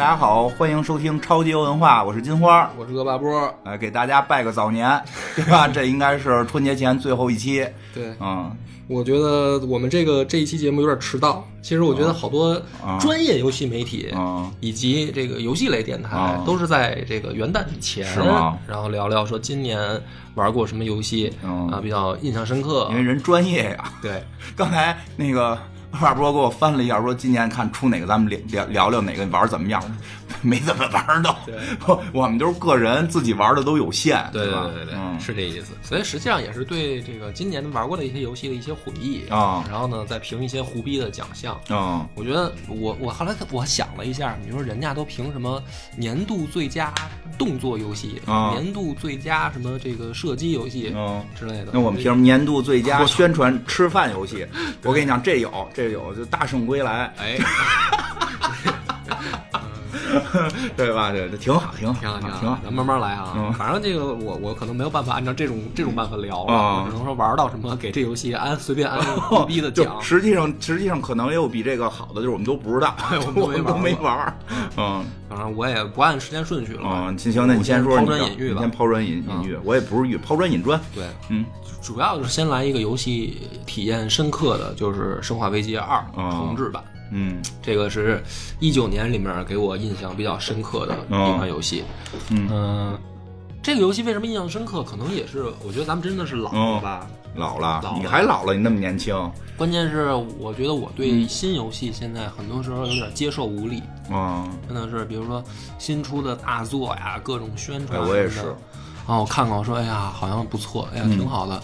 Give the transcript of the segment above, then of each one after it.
大家好，欢迎收听超级文化，我是金花，我是恶霸波，来给大家拜个早年，对吧？这应该是春节前最后一期，对，嗯，我觉得我们这个这一期节目有点迟到。其实我觉得好多专业游戏媒体以及这个游戏类电台都是在这个元旦以前，是吗？然后聊聊说今年玩过什么游戏啊，比较印象深刻，因为人专业呀。对，刚才那个。二波给我翻了一下，说今年看出哪个，咱们聊聊聊聊哪个玩怎么样。没怎么玩的，我们都是个人自己玩的都有限，对对对对，是这意思。所以实际上也是对这个今年玩过的一些游戏的一些回忆啊，然后呢再评一些胡逼的奖项啊。我觉得我我后来我想了一下，你说人家都评什么年度最佳动作游戏，年度最佳什么这个射击游戏之类的，那我们评年度最佳宣传吃饭游戏，我跟你讲，这有这有就大圣归来，哎。对吧？对，挺好，挺好，挺好，挺好，咱慢慢来啊。反正这个我我可能没有办法按照这种这种办法聊了，只能说玩到什么给这游戏安随便按 逼的奖。实际上实际上可能也有比这个好的，就是我们都不知道，我们都 没玩。嗯，反正我也不按时间顺序了。嗯，行行，那你先说，抛砖引玉吧。先抛砖引引玉，我也不是玉，抛砖引砖。对，嗯，主要就是先来一个游戏体验深刻的就是《生化危机二》重置版。嗯，这个是一九年里面给我印象比较深刻的一款游戏。嗯，这个游戏为什么印象深刻？可能也是我觉得咱们真的是老了吧，老了，你还老了，你那么年轻。关键是我觉得我对新游戏现在很多时候有点接受无力。啊，真的是，比如说新出的大作呀，各种宣传。我也是。啊，我看看，我说，哎呀，好像不错，哎呀，挺好的。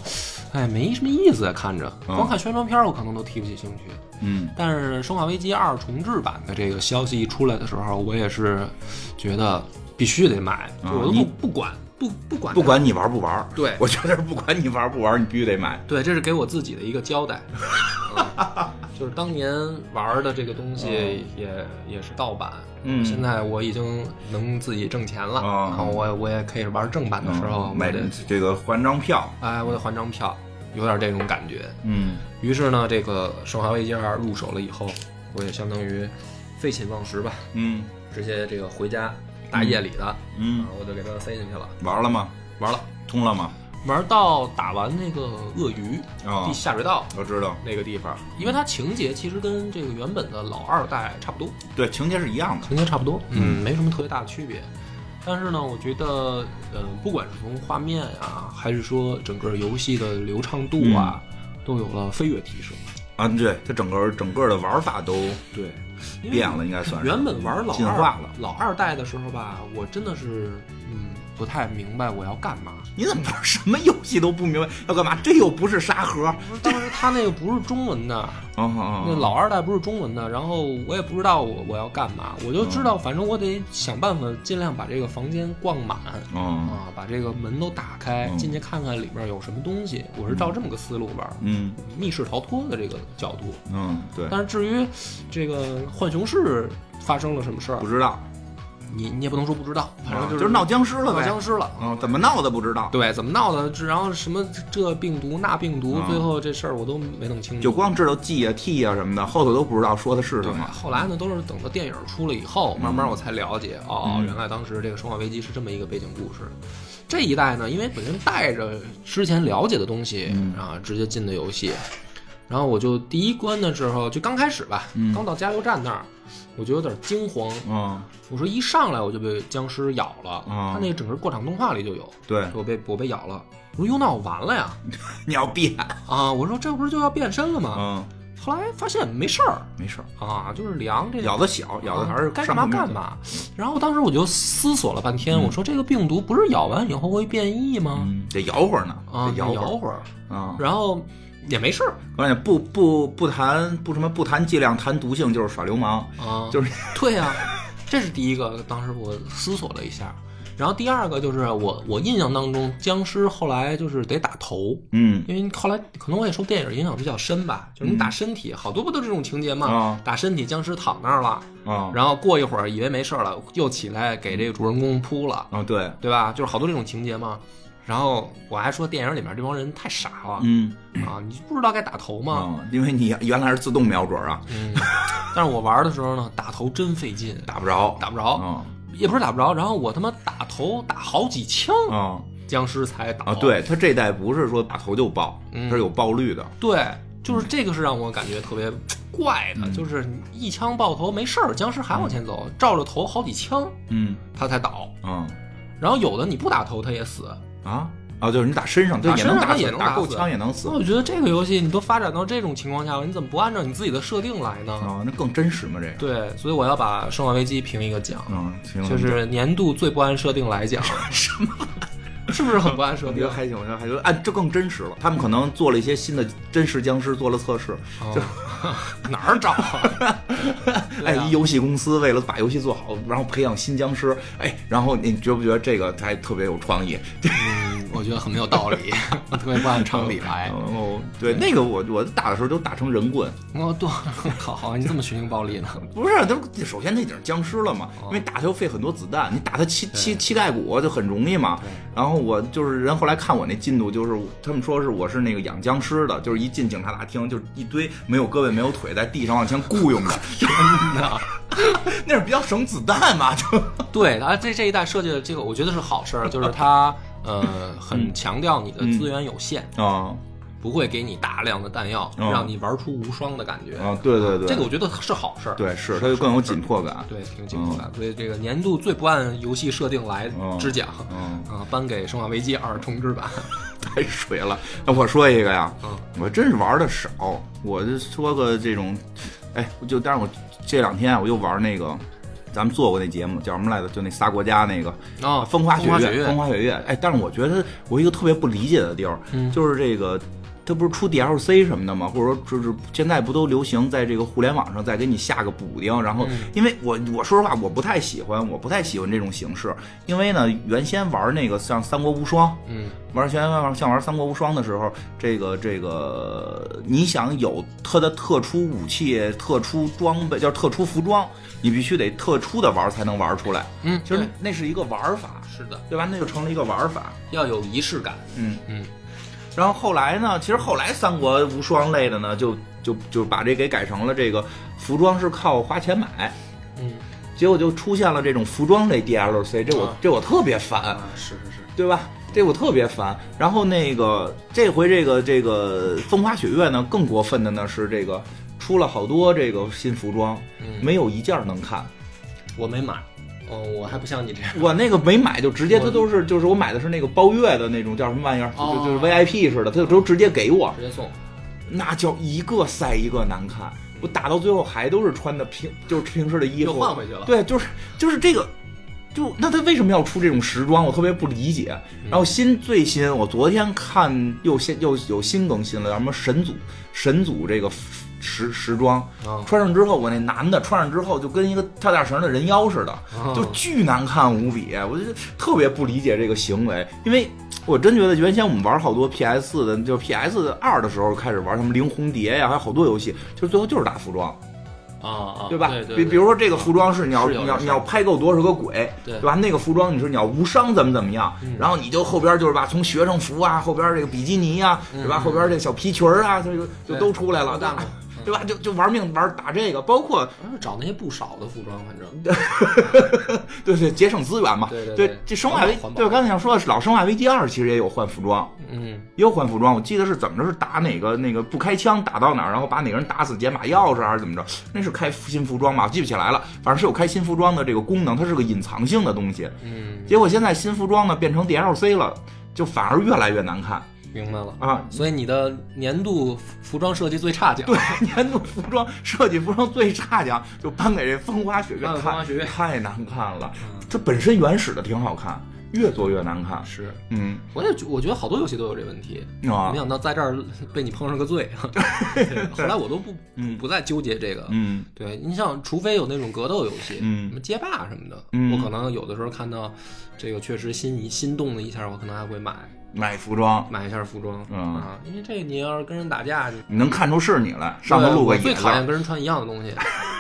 哎，没什么意思，看着光看宣传片，我可能都提不起兴趣。嗯，但是《生化危机二》重置版的这个消息一出来的时候，我也是觉得必须得买，我都不不管不不管不管你玩不玩，对。我觉得是不管你玩不玩，你必须得买。对，这是给我自己的一个交代。就是当年玩的这个东西也也是盗版，嗯，现在我已经能自己挣钱了，然后我我也可以玩正版的时候买这个还张票，哎，我得还张票。有点这种感觉，嗯，于是呢，这个《生化危机二》入手了以后，我也相当于废寝忘食吧，嗯，直接这个回家大夜里的，嗯，我就给它塞进去了。玩了吗？玩了，通了吗？玩到打完那个鳄鱼地下水道，我知道。那个地方，因为它情节其实跟这个原本的老二代差不多，对，情节是一样的，情节差不多，嗯，没什么特别大的区别。但是呢，我觉得，嗯，不管是从画面啊，还是说整个游戏的流畅度啊，都有了飞跃提升。啊，对，它整个整个的玩法都对变了，应该算是原本玩老进化了。老二代的时候吧，我真的是，嗯。不太明白我要干嘛？你怎么玩什么游戏都不明白要干嘛？这又不是沙盒。当时他那个不是中文的，那老二代不是中文的，然后我也不知道我我要干嘛，我就知道反正我得想办法尽量把这个房间逛满，啊，把这个门都打开，进去看看里面有什么东西。我是照这么个思路玩，嗯，密室逃脱的这个角度，嗯，对。但是至于这个浣熊市发生了什么事儿，不知道。你你也不能说不知道，反正就是闹僵尸了呗，闹僵尸了。嗯，怎么闹的不知道？对，怎么闹的？然后什么这病毒那病毒，最后这事儿我都没弄清楚。就光知道 G 啊 T 啊什么的，后头都不知道说的是什么。后来呢，都是等到电影出了以后，慢慢我才了解。哦，原来当时这个《生化危机》是这么一个背景故事。这一代呢，因为本身带着之前了解的东西啊，直接进的游戏。然后我就第一关的时候，就刚开始吧，刚到加油站那儿。我就有点惊慌，嗯，我说一上来我就被僵尸咬了，他那整个过场动画里就有，对，我被我被咬了，我说哟，那我完了呀，你要变啊，我说这不是就要变身了吗？嗯，后来发现没事儿，没事儿啊，就是凉，这咬的小，咬的还是该干嘛干嘛。然后当时我就思索了半天，我说这个病毒不是咬完以后会变异吗？得摇会儿呢，啊，摇会儿啊，然后。也没事儿，关键不不不谈不什么不谈剂量谈毒性就是耍流氓啊，就是对呀，这是第一个。当时我思索了一下，然后第二个就是我我印象当中僵尸后来就是得打头，嗯，因为后来可能我也受电影影响比较深吧，就是你打身体，好多不都这种情节嘛？打身体僵尸躺那儿了，啊，然后过一会儿以为没事了，又起来给这个主人公扑了，啊，对对吧？就是好多这种情节嘛。然后我还说电影里面这帮人太傻了、嗯。啊，你不知道该打头吗？嗯，因为你原来是自动瞄准啊，嗯，但是我玩的时候呢，打头真费劲，打不着，打不着，嗯也不是打不着，然后我他妈打头打好几枪，嗯僵尸才打。啊，对他这代不是说打头就爆，嗯。它是有爆率的，对，就是这个是让我感觉特别怪的，嗯。就是一枪爆头没事儿，僵尸还往前走，照着头好几枪嗯。他才倒，嗯然后有的你不打头他也死，啊啊，就是你打身上，对，打身上它也能打死打够也能打死枪也能死那我觉得这个游戏你都发展到这种情况下了，你怎么不按照你自己的设定来呢？啊，那更真实嘛，这个，对，所以我要把《生化危机》评一个奖，嗯，行，就是年度最不按设定来讲。什么？是不是很不按设定我觉得？还行，我觉得还行，按这更真实了。他们可能做了一些新的真实僵尸做了测试。哦哪儿找啊？哎，游戏公司为了把游戏做好，然后培养新僵尸，哎，然后你觉不觉得这个还特别有创意？嗯，我觉得很没有道理，特别不按常理来。哦，对，那个我我打的时候都打成人棍，哦，对，好，你这么血腥暴力呢？不是，都首先他已经是僵尸了嘛，因为打他又费很多子弹，你打他膝膝膝盖骨就很容易嘛。然后我就是人后来看我那进度，就是他们说是我是那个养僵尸的，就是一进警察大厅就是一堆没有胳膊没有腿在地上往前雇佣的，那那是比较省子弹嘛，就对，啊这 这一代设计的这个，我觉得是好事儿，就是它呃很强调你的资源有限，啊不会给你大量的弹药，嗯让你玩出无双的感觉。啊，对对对，这个我觉得是好事儿。对是，它就更有紧迫感。对，挺有紧迫感。所以这个年度最不按游戏设定来嗯之奖嗯，啊，颁给《生化危机二》重置版。太水了。那我说一个呀，嗯我真是玩的少，我就说个这种，哎，就但是我这两天啊，我又玩那个。咱们做过那节目叫什么来着？就那仨国家那个啊，风花雪月，风花雪月风花雪月。哎，但是我觉得我一个特别不理解的地儿，嗯就是这个，它不是出 DLC 什么的吗？或者说就是现在不都流行在这个互联网上再给你下个补丁？然后，嗯因为我我说实话，我不太喜欢，我不太喜欢这种形式，因为呢，原先玩那个像《三国无双》，嗯玩原来像玩《三国无双》的时候，这个这个，你想有它的特殊武器、特殊装备，叫特殊服装，你必须得特殊的玩才能玩出来。嗯，其实对那是一个玩法，是的，对吧？那就成了一个玩法。要有仪式感。嗯嗯。然后后来呢？其实后来三国无双类的呢，就就就把这给改成了这个服装是靠花钱买，嗯结果就出现了这种服装类 DLC，这我、啊这我特别烦。啊，是是是，对吧？这我特别烦。然后那个这回这个这个风花雪月呢，更过分的呢是这个出了好多这个新服装，嗯，没有一件能看。我没买。哦，我还不像你这样。我那个没买就直接，我它都是就是我买的是那个包月的那种叫什么玩意儿，哦就就是 VIP 似的，它就都直接给我，直接送。那叫一个赛一个难看。我打到最后还都是穿的平就是平时的衣又服，换回去了。对，就是就是这个，就那他为什么要出这种时装？我特别不理解。嗯然后新最新，我昨天看又新又有新更新了，叫什么神祖神祖这个时时装，啊，穿上之后，我那男的穿上之后就跟一个跳大绳的人妖似的，啊就巨难看无比。我就特别不理解这个行为，因为。我真觉得原先我们玩好多 PS 的，就 PS 二的时候开始玩什么灵红蝶呀，还有好多游戏，就最后就是打服装。啊啊，对吧？比比如说这个服装是你要你要你要拍够多少个鬼，对吧？那个服装你说你要无伤怎么怎么样，嗯然后你就后边就是吧，从学生服啊，后边这个比基尼啊，对吧？嗯后边这个小皮裙儿啊，就就就都出来了对吧？就就玩命玩打这个，包括找那些不少的服装，反正 对对节省资源嘛，对对对这生化危对我刚才想说的是老生化危机二其实也有换服装。嗯也有换服装，我记得是怎么着？是打哪个那个不开枪打到哪儿，然后把哪个人打死，捡把钥匙还是怎么着？那是开新服装吧？我记不起来了，反正是有开新服装的这个功能，它是个隐藏性的东西。嗯，结果现在新服装呢变成 DLC 了，就反而越来越难看明白了。啊！所以你的年度服装设计最差奖，对，年度服装设计服装最差奖就颁给这风花雪月风花雪月太难看了。嗯它本身原始的挺好看，越做越难看。是，嗯我也觉我觉得好多游戏都有这问题，啊没想到在这儿 被你碰上个罪。后来我都不嗯不再纠结这个。嗯对你像，除非有那种格斗游戏，嗯什么街霸什么的，嗯我可能有的时候看到这个确实心仪心动了一下，我可能还会买买服装，买一下服装、嗯啊，因为这你要是跟人打架，你你能看出是你来，上头露个最讨厌跟人穿一样的东西。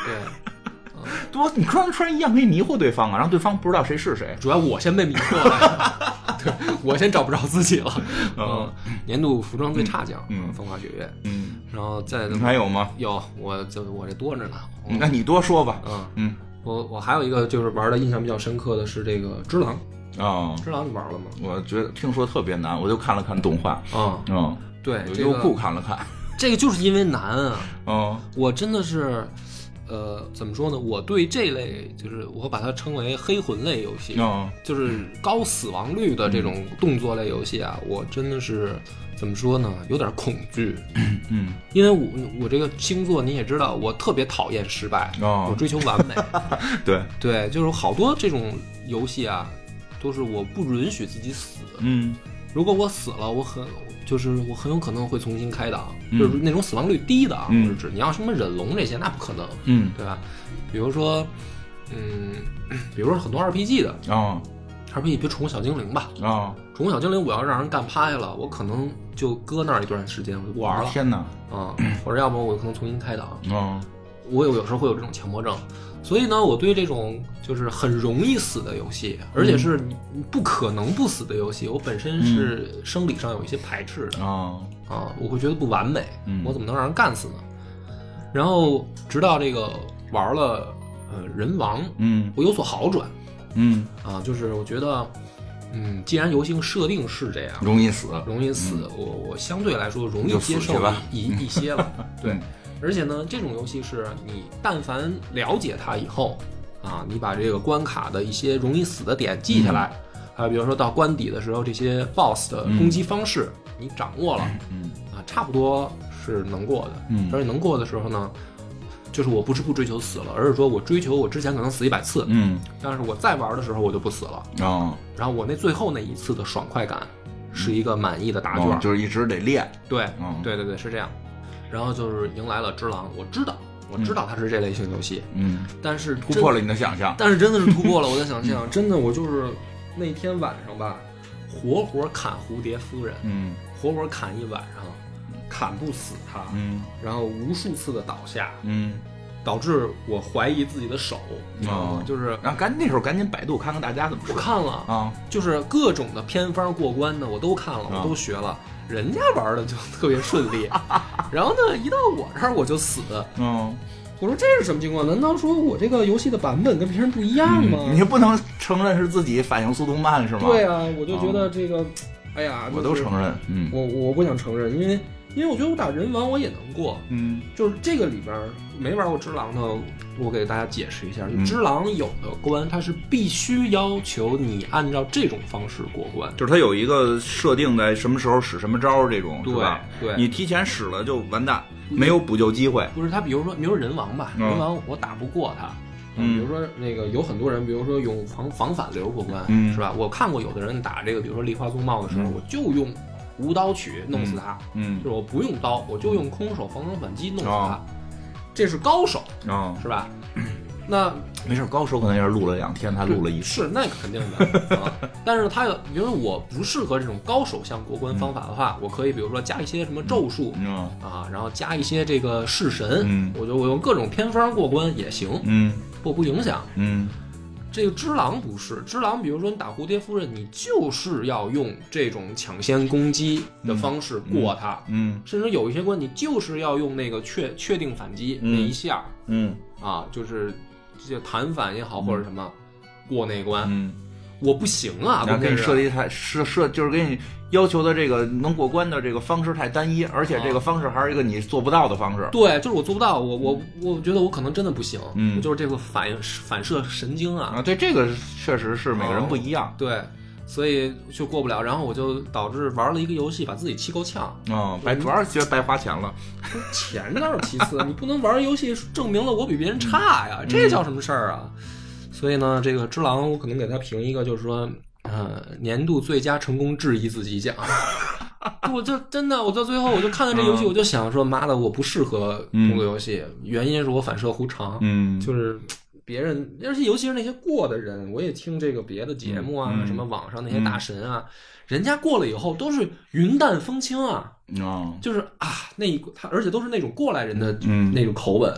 对，嗯，多你突然突然一样可以迷惑对方啊，让对方不知道谁是谁。主要我先被迷惑了，对我先找不着自己了。嗯，年度服装最差奖，嗯风花雪月，嗯，然后再你还有吗？有，我就我这多着呢。嗯那你多说吧。嗯，嗯我我还有一个就是玩的印象比较深刻的是这个《只狼》，啊，《知道》你玩了吗？我觉得听说特别难，我就看了看动画。啊，嗯，对，优酷看了看。这个就是因为难啊，嗯我真的是。呃，怎么说呢？我对这类就是我把它称为黑魂类游戏，嗯就是高死亡率的这种动作类游戏啊，我真的是怎么说呢？有点恐惧，嗯因为我我这个星座你也知道，我特别讨厌失败，哦我追求完美。对，对，就是好多这种游戏啊，都是我不允许自己死。嗯。如果我死了，我很就是我很有可能会重新开档，嗯。就是那种死亡率低的啊，嗯。我是指你要什么忍龙这些，那不可能，嗯。对吧？比如说，嗯，比如说很多 RPG 的哦 RPG，比如宠物小精灵吧，哦，宠物小精灵我要让人干趴下了，我可能就搁那儿一段时间，我就不玩了天哪！啊、或者要么我可能重新开档，哦我有有时候会有这种强迫症，所以呢，我对这种就是很容易死的游戏，而且是你你不可能不死的游戏，我本身是生理上有一些排斥的哦。啊，我会觉得不完美嗯，我怎么能让人干死呢？然后直到这个玩了呃人王，嗯。我有所好转嗯，啊，就是我觉得，嗯，既然游戏设定是这样，容易死。容易死，我我相对来说容易接受一一些了。对嗯，而且呢，这种游戏是你但凡了解它以后啊，你把这个关卡的一些容易死的点记下来，还有比如说到关底的时候，这些 BOSS 的攻击方式你掌握了嗯啊，差不多是能过的。嗯而且能过的时候呢，就是我不是不追求死了，而是说我追求我之前可能死一百次，嗯但是我再玩的时候我就不死了。哦，然后我那最后那一次的爽快感，是一个满意的答卷。哦就是一直得练。对，嗯对对对，是这样。然后就是迎来了《只狼》，我知道，我知道它是这类型游戏，嗯，但是突破了你的想象。但是真的是突破了我的想象，真的，我就是那天晚上吧，活活砍蝴蝶夫人，嗯活活砍一晚上，砍不死她，嗯然后无数次的倒下，嗯，导致我怀疑自己的手，你知道吗哦？就是然后赶那时候赶紧百度看看大家怎么说。我看了，啊，就是各种的偏方过关的我都看了，啊我都学了，人家玩的就特别顺利，然后呢，一到我这儿我就死。嗯，我说这是什么情况？难道说我这个游戏的版本跟别人不一样吗？你不能承认是自己反应速度慢是吗？对啊，我就觉得这个，哎呀，我都承认。嗯我我不想承认，因为因为我觉得我打人王我也能过，嗯就是这个里边儿没玩过只狼的，我给大家解释一下，就嗯只狼有的关它是必须要求你按照这种方式过关。就是它有一个设定在什么时候使什么招儿这种，对吧？对你提前使了就完蛋，没有补救机会。不是他，比如说，比如说人王吧，嗯人王我打不过他。嗯比如说那个有很多人，比如说用防防反流过关，嗯是吧？我看过有的人打这个，比如说梨花宗茂的时候，嗯我就用无刀取弄死他，嗯就是我不用刀，我就用空手防身反击弄死他，哦。这是高手，啊，是吧？那没事，高手可能也是录了两天，他录了一次。是那个肯定的。啊，但是他有，比如说我不适合这种高手项过关方法的话，我可以比如说加一些什么咒术，嗯啊，然后加一些这个式神，嗯。我就我用各种偏方过关也行，嗯。不不影响。嗯这个只狼不是只狼，比如说你打蝴蝶夫人，你就是要用这种抢先攻击的方式过它，嗯。甚至有一些关你就是要用那个确确定反击、嗯那一下嗯。啊，就是这弹反也好或者什么、过那关，嗯，我不行啊，然后给你设计太设设，就是给你要求的这个能过关的这个方式太单一，而且这个方式还是一个你做不到的方式。对，就是我做不到，我我我觉得我可能真的不行，嗯就是这个反应反射神经啊，啊，对，这个确实是每个人不一样。对，所以就过不了，然后我就导致玩了一个游戏，把自己气够呛。啊，白主要是觉得白花钱了。钱倒是其次，你不能玩游戏证明了我比别人差呀，这叫什么事儿啊？所以呢，这个《只狼》我可能给他评一个，就是说，呃，年度最佳成功质疑自己奖。我就真的，我到最后我就看到这游戏，嗯我就想说，妈的，我不适合嗯动作游戏，原因是我反射弧长。嗯就是别人，而且尤其是那些过的人，我也听这个别的节目啊，什么网上那些大神啊，人家过了以后都是云淡风轻啊，哦就是啊那一他，而且都是那种过来人的嗯那种口吻，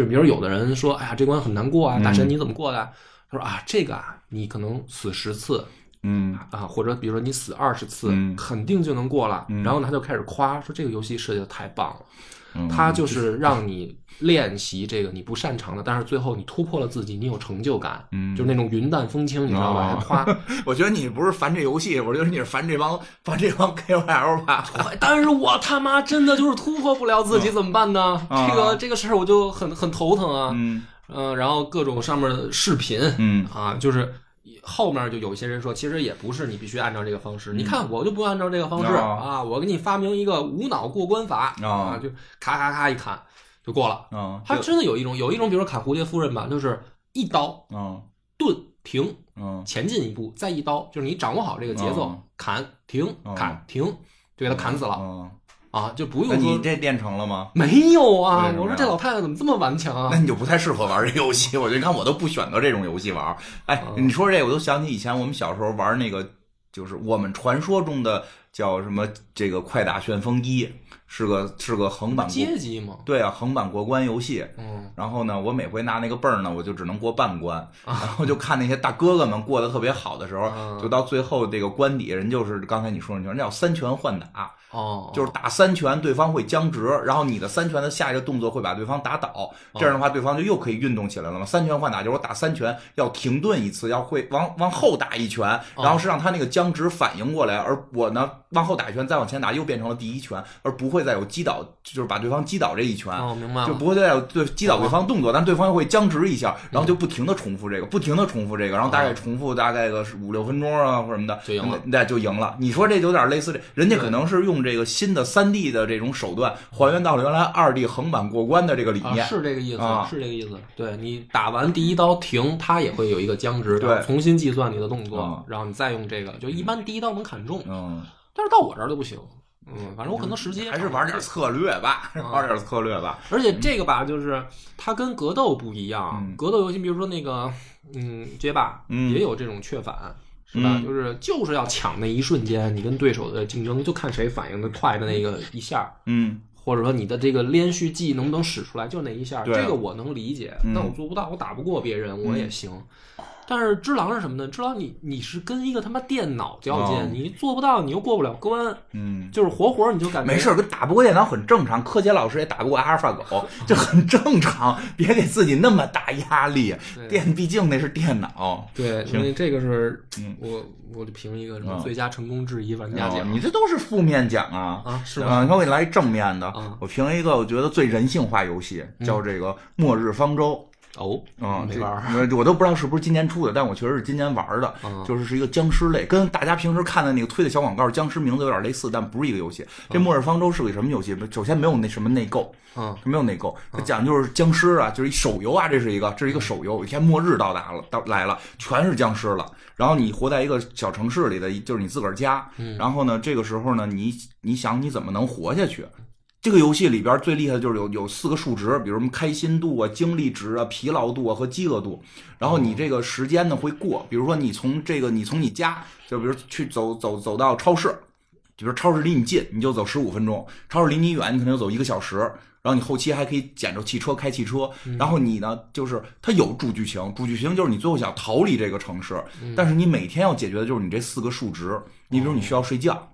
就比如有的人说，哎呀，这关很难过啊，大嗯神你怎么过的啊？他说啊，这个啊，你可能死十次嗯啊，或者比如说你死二十次，嗯肯定就能过了。嗯然后呢他就开始夸说这个游戏设计的太棒了，嗯，它就是让你练习这个你不擅长的，但是最后你突破了自己，你有成就感，嗯就是那种云淡风轻，你知道吧？夸。我觉得你不是烦这游戏，我觉得你是烦这帮 烦这帮 KOL 吧。但是我他妈真的就是突破不了自己，怎么办呢？啊这个这个事儿我就很很头疼啊。嗯嗯，然后各种上面的视频，嗯啊，就是后面就有些人说，其实也不是你必须按照这个方式。你看，我就不按照这个方式哦。啊，我给你发明一个无脑过关法哦。啊，就咔咔咔一砍就过了。嗯，它真的有一种，有一种，比如说砍蝴蝶夫人吧，就是一刀嗯顿停，嗯前进一步，再一刀，就是你掌握好这个节奏哦，砍停哦。砍停，就给他砍死了。嗯，啊，就不用说你这练成了吗？没有啊我说这老太太怎么这么顽强啊那？你就不太适合玩这游戏。我就看我都不选择这种游戏玩。哎，嗯你说这我都想起以前我们小时候玩那个，就是我们传说中的叫什么这个快打旋风一，是个是个横版过阶级嘛，对啊横版过关游戏。嗯，然后呢，我每回拿那个泵儿呢，我就只能过半关，啊然后就看那些大哥哥们过得特别好的时候，嗯就到最后这个关底，人就是刚才你说那叫三拳换打，哦，就是打三拳，对方会僵直，然后你的三拳的下一个动作会把对方打倒，这样的话对方就又可以运动起来了嘛。三拳换打就是我打三拳要停顿一次，要会往往后打一拳，然后是让他那个僵直反应过来，而我呢往后打一拳再往前打又变成了第一拳，而不会再有击倒，就是把对方击倒这一拳。哦，明白了，就不会再有对击倒对方动作，但对方又会僵直一下，然后就不停的重复这个，不停的重复这个，然后大概重复大概个五六分钟啊或者什么的，就赢了那就赢了。你说这有点类似这，人家可能是用这个新的三 D 的这种手段还原到了原来二 D 横版过关的这个理啊，念。是这个意思，啊是这个意思。对你打完第一刀停，它也会有一个僵直，对重新计算你的动作嗯，然后你再用这个，就一般第一刀能砍中，嗯，但是到我这儿就不行。嗯，反正我可能时间还是玩点策略吧，啊 玩点策略吧。而且这个吧，就是它跟格斗不一样。嗯格斗游戏，比如说那个，嗯，街霸，嗯也有这种确反，是吧？嗯就是就是要抢那一瞬间，你跟对手的竞争，就看谁反应的快的那个一下，嗯或者说你的这个连续技能不能使出来，就那一下，这个我能理解。嗯那我做不到，我打不过别人，我也行。但是只狼是什么呢？只狼你你是跟一个他妈电脑较劲，哦你做不到，你又过不了关，嗯。就是活活你就感觉没事儿，跟打不过电脑很正常。柯洁老师也打不过阿尔法狗，这很正常。别给自己那么大压力。对电，毕竟那是电脑。对，行这个是嗯我我就评一个什么嗯最佳成功质疑玩家哦奖你这都是负面奖啊！啊，是啊，吗？你看我给你来一正面的啊，我评一个我觉得最人性化游戏，叫这个《末日方舟》。哦，嗯，这没玩儿。呃我都不知道是不是今年出的，但我确实是今年玩的，嗯就是是一个僵尸类，跟大家平时看的那个推的小广告僵尸名字有点类似，但不是一个游戏。这《末日方舟》是个什么游戏？首先没有那什么内购，嗯没有内购，它讲的就是僵尸啊，就是一手游啊，这是一个，这是一个手游。有一天末日到达了，到来了，全是僵尸了。然后你活在一个小城市里的，就是你自个儿家。然后呢，这个时候呢，你你想你怎么能活下去？这个游戏里边最厉害的就是有有四个数值，比如什么开心度啊、精力值啊、疲劳度啊和饥饿度。然后你这个时间呢会过，比如说你从这个你从你家，就比如去走走走到超市，比如超市离你近，你就走十五分钟；超市离你远，你可能就走一个小时。然后你后期还可以捡着汽车开汽车，然后你呢，就是它有主剧情，主剧情就是你最后想逃离这个城市，但是你每天要解决的就是你这四个数值。你比如你需要睡觉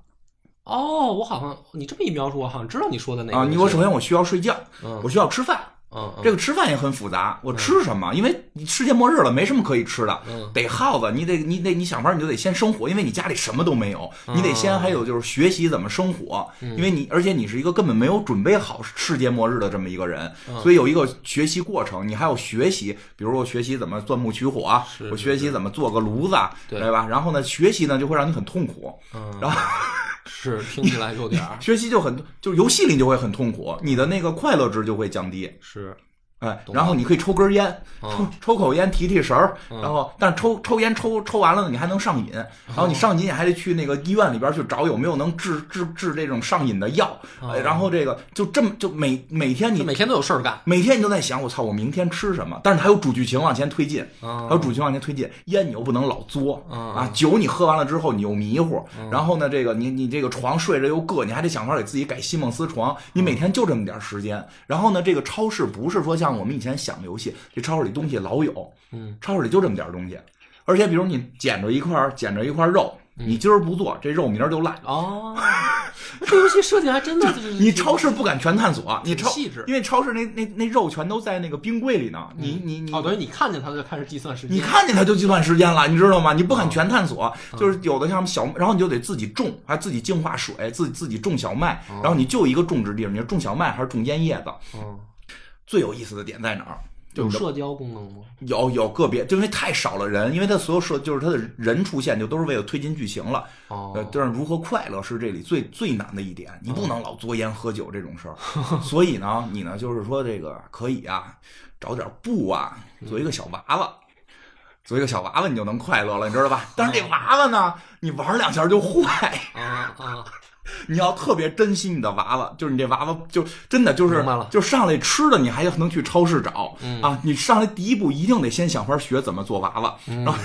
哦，我好像你这么一描述，我好像知道你说的哪个啊，你我首先我需要睡觉，嗯。我需要吃饭，嗯嗯。这个吃饭也很复杂，我吃什么？因为你世界末日了，没什么可以吃的，嗯。得耗子，你得你得你想法，你就得先生火，因为你家里什么都没有，你得先还有就是学习怎么生火，因为你而且你是一个根本没有准备好世界末日的这么一个人，所以有一个学习过程，你还要学习，比如我学习怎么钻木取火我学习怎么做个炉子啊，对。对吧？然后呢，学习呢就会让你很痛苦，嗯，然后 是听起来有点儿。学习就很就是游戏里就会很痛苦，你的那个快乐值就会降低。是 Sure 哎，然后你可以抽根烟，嗯抽抽口烟提提神儿，嗯然后但抽抽烟抽抽完了呢，你还能上瘾，然后你上瘾你还得去那个医院里边去找有没有能治治治这种上瘾的药，哎然后这个就这么就每每天你每天都有事儿干每天你都在想，我操，我明天吃什么？但是还有主剧情往前推进，啊还有主剧情往前推进。烟你又不能老作嗯啊，酒你喝完了之后你又迷糊，然后呢，这个你你这个床睡着又硌，你还得想法给自己改西梦思床。你每天就这么点时间。然后呢，这个超市不是说像像我们以前想的游戏，这超市里东西老有，嗯，超市里就这么点儿东西，而且比如你捡着一块儿捡着一块肉，你今儿不做，这肉明儿就烂。哦，这游戏设计还真的就是 你超市不敢全探索，你超细致。因为超市那那那肉全都在那个冰柜里呢，你你你哦，等于你看见它就开始计算时间，你看见它就计算时间了，你知道吗？你不敢全探索，嗯就是有的像小，然后你就得自己种，还自己净化水，自己自己种小麦，哦。然后你就一个种植地，你是种小麦还是种烟叶子？嗯，最有意思的点在哪儿？就是有社交功能吗？有有个别，就因为太少了人，因为它所有社就是它的人出现就都是为了推进剧情了。哦呃，，但是如何快乐是这里最最难的一点，你不能老作烟喝酒这种事儿。所以呢，你呢就是说这个可以啊，找点布啊，做一个小娃娃。做一个小娃娃，你就能快乐了，你知道吧？但是这娃娃呢，你玩两下就坏，啊啊，你要特别珍惜你的娃娃，就是你这娃娃就真的就是就上来吃的，你还能去超市找、啊。你上来第一步一定得先想法学怎么做娃娃，嗯然后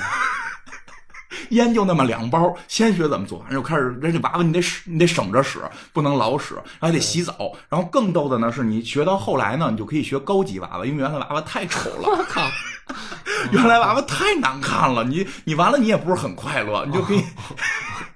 烟就那么两包，先学怎么做，然后就开始人家娃娃你得使你得省着使，不能老使，然后还得洗澡。然后更逗的呢是你学到后来呢，你就可以学高级娃娃，因为原来娃娃太丑了。我靠，原来娃娃太难看了，你你完了你也不是很快乐，你就可以砸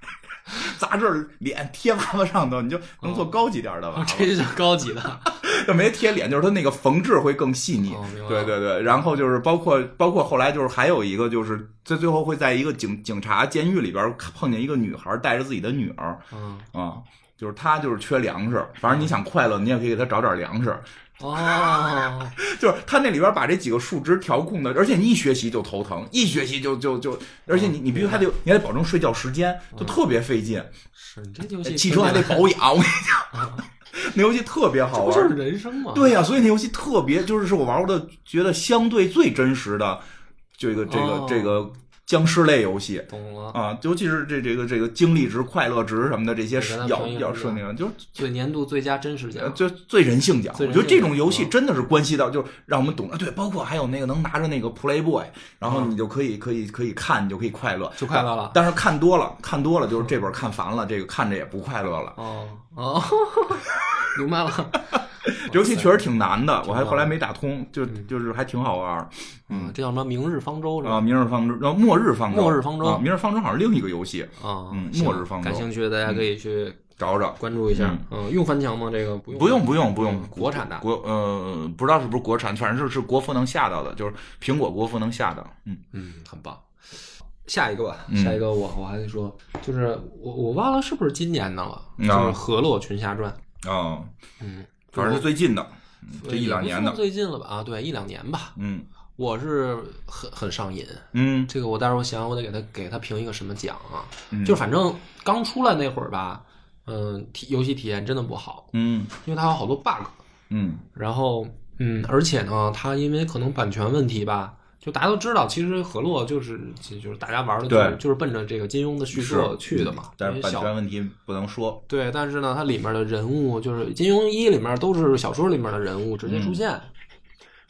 这儿脸贴娃娃上头，你就能做高级点儿的娃娃。这就叫高级的，就没贴脸，就是它那个缝制会更细腻对对对，然后就是包括包括后来就是还有一个就是在最后会在一个警警察监狱里边碰见一个女孩带着自己的女儿嗯，啊。就是她就是缺粮食，反正你想快乐，你也可以给她找点粮食。哦，就是他那里边把这几个数值调控的，而且你一学习就头疼，一学习就就就，而且你你必须还得你还得保证睡觉时间，就特别费劲。是你这游戏汽车还得保养，我跟你讲，那游戏特别好玩。这不就是人生吗？对呀、所以那游戏特别，就是是我玩过的觉得相对最真实的这个这个、哦这个僵尸类游戏懂了。啊，尤其是这这个这个精力值、快乐值什么的这些要要设定，就是最年度最佳真实奖呃，就最人性奖。我觉得这种游戏真的是关系到，就是让我们懂。啊对，包括还有那个能拿着那个 Playboy，然后嗯你就可以可以可以看，你就可以快乐，就快乐了但是看多了，看多了就是这本看烦了，这个看着也不快乐了。哦哦，明白了。游戏确实挺难的，我还后来没打通，就就是还挺好玩儿。嗯，这叫什么？明日方舟是啊，吧？明日方舟，然后末日方舟，末日方舟啊，明日方舟好像是另一个游戏，啊，嗯末日方舟感兴趣的大家可以去找找。关注一下。嗯，用翻墙吗？这个不用，不用不用不用嗯，国产的。国呃不知道是不是国产，反正是是国服能下到的，就是苹果国服能下到。嗯嗯，很棒。下一个吧，嗯下一个我我还得说，就是我我忘了是不是今年的了，嗯就是《河洛群侠传》。哦，嗯，反正是最近的，嗯这一两年的最近了吧？啊，对，一两年吧。嗯我是很很上瘾，嗯这个我待会儿我想，我得给他给他评一个什么奖啊？嗯就反正刚出来那会儿吧，嗯，体游戏体验真的不好，嗯因为它有好多 bug，嗯然后嗯，而且呢，它因为可能版权问题吧。就大家都知道，其实河洛就是就就是大家玩的，就是对就是奔着这个金庸的叙事去的嘛。但是版权问题不能说。对，但是呢，它里面的人物就是金庸一里面都是小说里面的人物直接出现，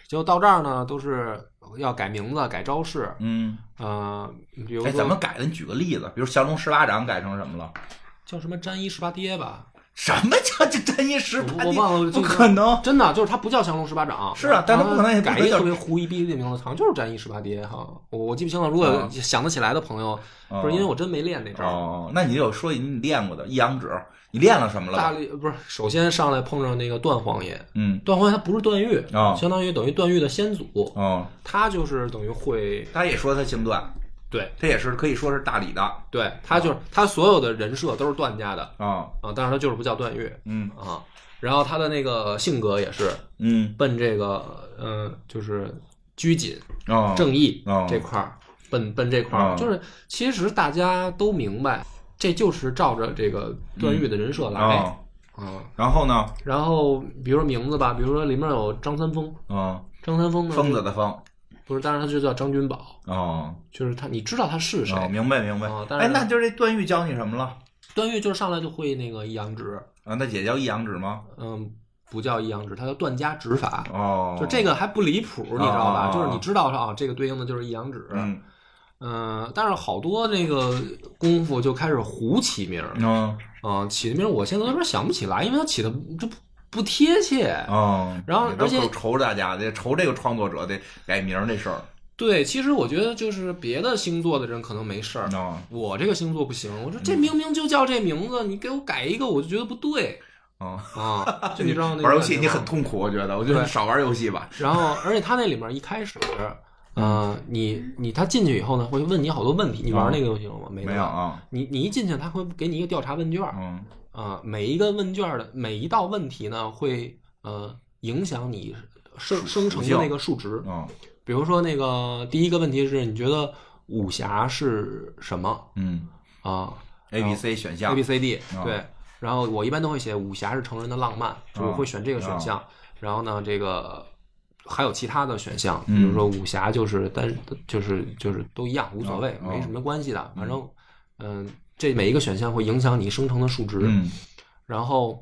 结果到这儿呢都是要改名字、改招式，嗯，呃，比如哎，说怎么改的？你举个例子，比如降龙十八掌改成什么了？叫什么沾衣十八跌吧？什么叫这真一十八？我忘了不可能。真的就是他不叫降龙十八掌，是啊但他不可能也改一个特别胡一逼的名字，好像就是战一十八跌哈，我我记不清了。如果啊想得起来的朋友，哦不是因为我真没练那招。哦，那你就说你练过的一阳指，你练了什么了？大力不是，首先上来碰上那个段皇爷，嗯，段皇爷他不是段誉，啊相当于等于段誉的先祖，哦，他就是等于会，他也说他姓段，对。他也是可以说是大理的。对，他就是他所有的人设都是段家的。啊。啊，但是他就是不叫段誉。嗯。啊。然后他的那个性格也是嗯。奔这个，嗯、就是拘谨、哦，正义哦这块儿，奔奔这块儿，哦就是其实大家都明白，这就是照着这个段誉的人设来。哦，啊。然后呢？然后比如说名字吧，比如说里面有张三丰，嗯，张三丰呢，疯子的疯。不是，当然他就叫张君宝，哦，就是他，你知道他是谁？哦，明白明白哦。但是哎，那就是这段誉教你什么了？段誉就是上来就会那个一阳指，啊，那也叫一阳指吗？嗯，不叫一阳指，他叫段家指法。哦，就这个还不离谱，你知道吧？哦就是你知道说啊，这个对应的就是一阳指。嗯嗯，但是好多那个功夫就开始胡起名儿嗯啊，起的名儿我现在有点想不起来，因为他起的就不不贴切。嗯，然后而且愁大家得愁这个创作者得改名儿这事儿对，其实我觉得就是别的星座的人可能没事儿，啊我这个星座不行。我说这明明就叫这名字，你给我改一个，我就觉得不对啊！啊。就你知道那 个玩游戏你很痛苦，我觉得，我觉得你少玩游戏吧。然后，而且他那里面一开始，呃，你你他进去以后呢，会问你好多问题。你玩那个游戏了吗？没有啊，你你一进去，他会给你一个调查问卷嗯啊、每一个问卷的每一道问题呢，会呃影响你生生成的那个数值。嗯比如说那个第一个问题是，你觉得武侠是什么嗯啊，A、B、C 选项？A、B、C、D 啊对。然后我一般都会写武侠是成人的浪漫，就我会选这个选项。然后呢，这个还有其他的选项，比如说武侠就是单就是就是都一样，无所谓，嗯没什么关系的。反正嗯，这每一个选项会影响你生成的数值。嗯。然后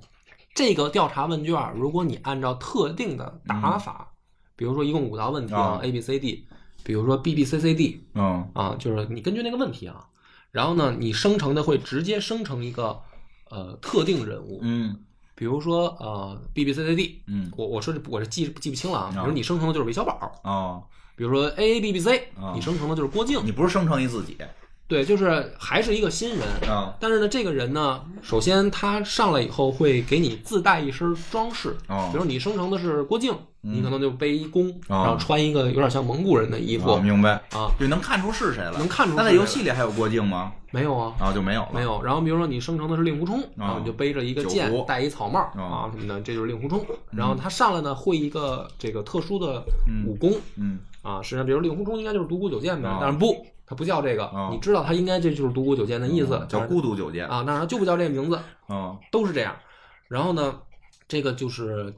这个调查问卷儿，如果你按照特定的打法，比如说一共五道问题啊啊，A B C D，比如说 B B C C D 嗯。啊，就是你根据那个问题啊，然后呢，你生成的会直接生成一个呃特定人物，嗯。比如说呃 B B C C D，嗯。我我说这我是记记不清了啊，比啊如你生成的就是韦小宝，哦，比如说 A A B B C，啊。你生成的就是郭靖，你不是生成一自己对，就是还是一个新人，啊但是呢，这个人呢，首先他上来以后会给你自带一身装饰，哦比如你生成的是郭靖，你可能就背一弓，哦然后穿一个有点像蒙古人的衣服我明白啊，就能看出是谁了，能看出是那在游戏里还有郭靖吗？没有啊，啊，就没有了，没有。然后比如说你生成的是令狐冲，然后你就背着一个剑，戴一草帽哦啊什么的，这就是令狐冲。然后他上来呢会一个这个特殊的武功嗯啊，实际上比如令狐冲应该就是独孤九剑呗哦，但是不，他不叫这个哦，你知道他应该这就是独孤九剑的意思，叫孤独九剑啊，但是他就不叫这个名字。嗯都是这样。然后呢，这个就是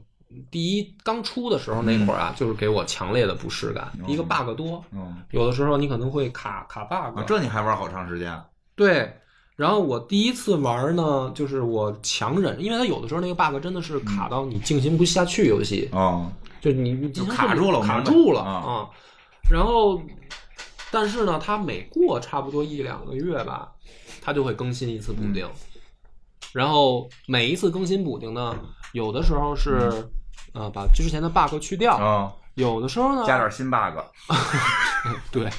第一刚出的时候那会儿啊，就是给我强烈的不适感。第一个 bug 多，嗯有的时候你可能会卡卡 bug，、啊，这你还玩好长时间对。然后我第一次玩呢，就是我强忍，因为它有的时候那个 bug 真的是卡到你进行不下去游戏，啊就你你进行卡住了卡住了啊啊。然后，但是呢，它每过差不多一两个月吧，它就会更新一次补丁。然后每一次更新补丁呢，有的时候是呃把之前的 bug 去掉，啊，有的时候呢加点新 bug 对，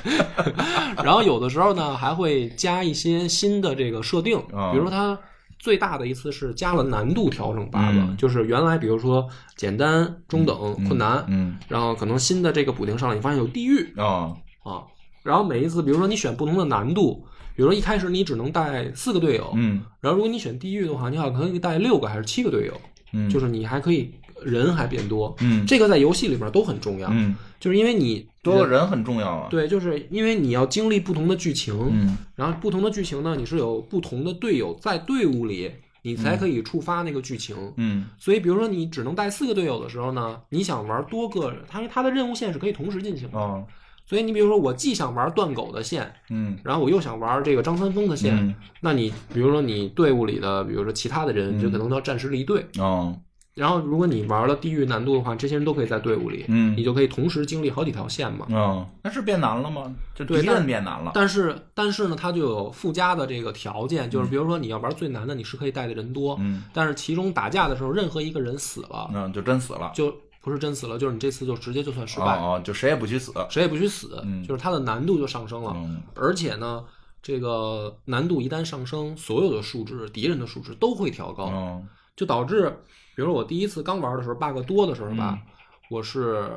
然后有的时候呢还会加一些新的这个设定，啊。比如说它最大的一次是加了难度调整 bug，、嗯。就是原来比如说简单、中等、困难，嗯。然后可能新的这个补丁上来，你发现有地狱。哦啊，然后每一次比如说你选不同的难度。比如说一开始你只能带四个队友，嗯。然后如果你选地狱的话，你好像可以带六个还是七个队友，嗯。就是你还可以人还变多，嗯。这个在游戏里边都很重要，嗯，就是因为你多个人很重要啊，对，就是因为你要经历不同的剧情，嗯。然后不同的剧情呢，你是有不同的队友在队伍里，你才可以触发那个剧情。嗯。所以，比如说你只能带四个队友的时候呢，你想玩多个人，它因为它的任务线是可以同时进行的。哦所以你比如说，我既想玩断狗的线，嗯。然后我又想玩这个张三丰的线，嗯。那你比如说你队伍里的，比如说其他的人，就可能要暂时离队。哦。然后，如果你玩了地狱难度的话，这些人都可以在队伍里，嗯。你就可以同时经历好几条线嘛。哦，那是变难了吗？就敌对变难了，但是，但是呢，它就有附加的这个条件，就是比如说你要玩最难的，你是可以带的人多，嗯。但是其中打架的时候，任何一个人死了，嗯，就真死了，就不是真死了，就是你这次就直接就算失败，哦哦，就谁也不许死，谁也不许死，嗯。就是它的难度就上升了，嗯。而且呢，这个难度一旦上升，所有的数值，敌人的数值都会调高，哦。就导致，比如说我第一次刚玩的时候，bug 多的时候吧，嗯。我是。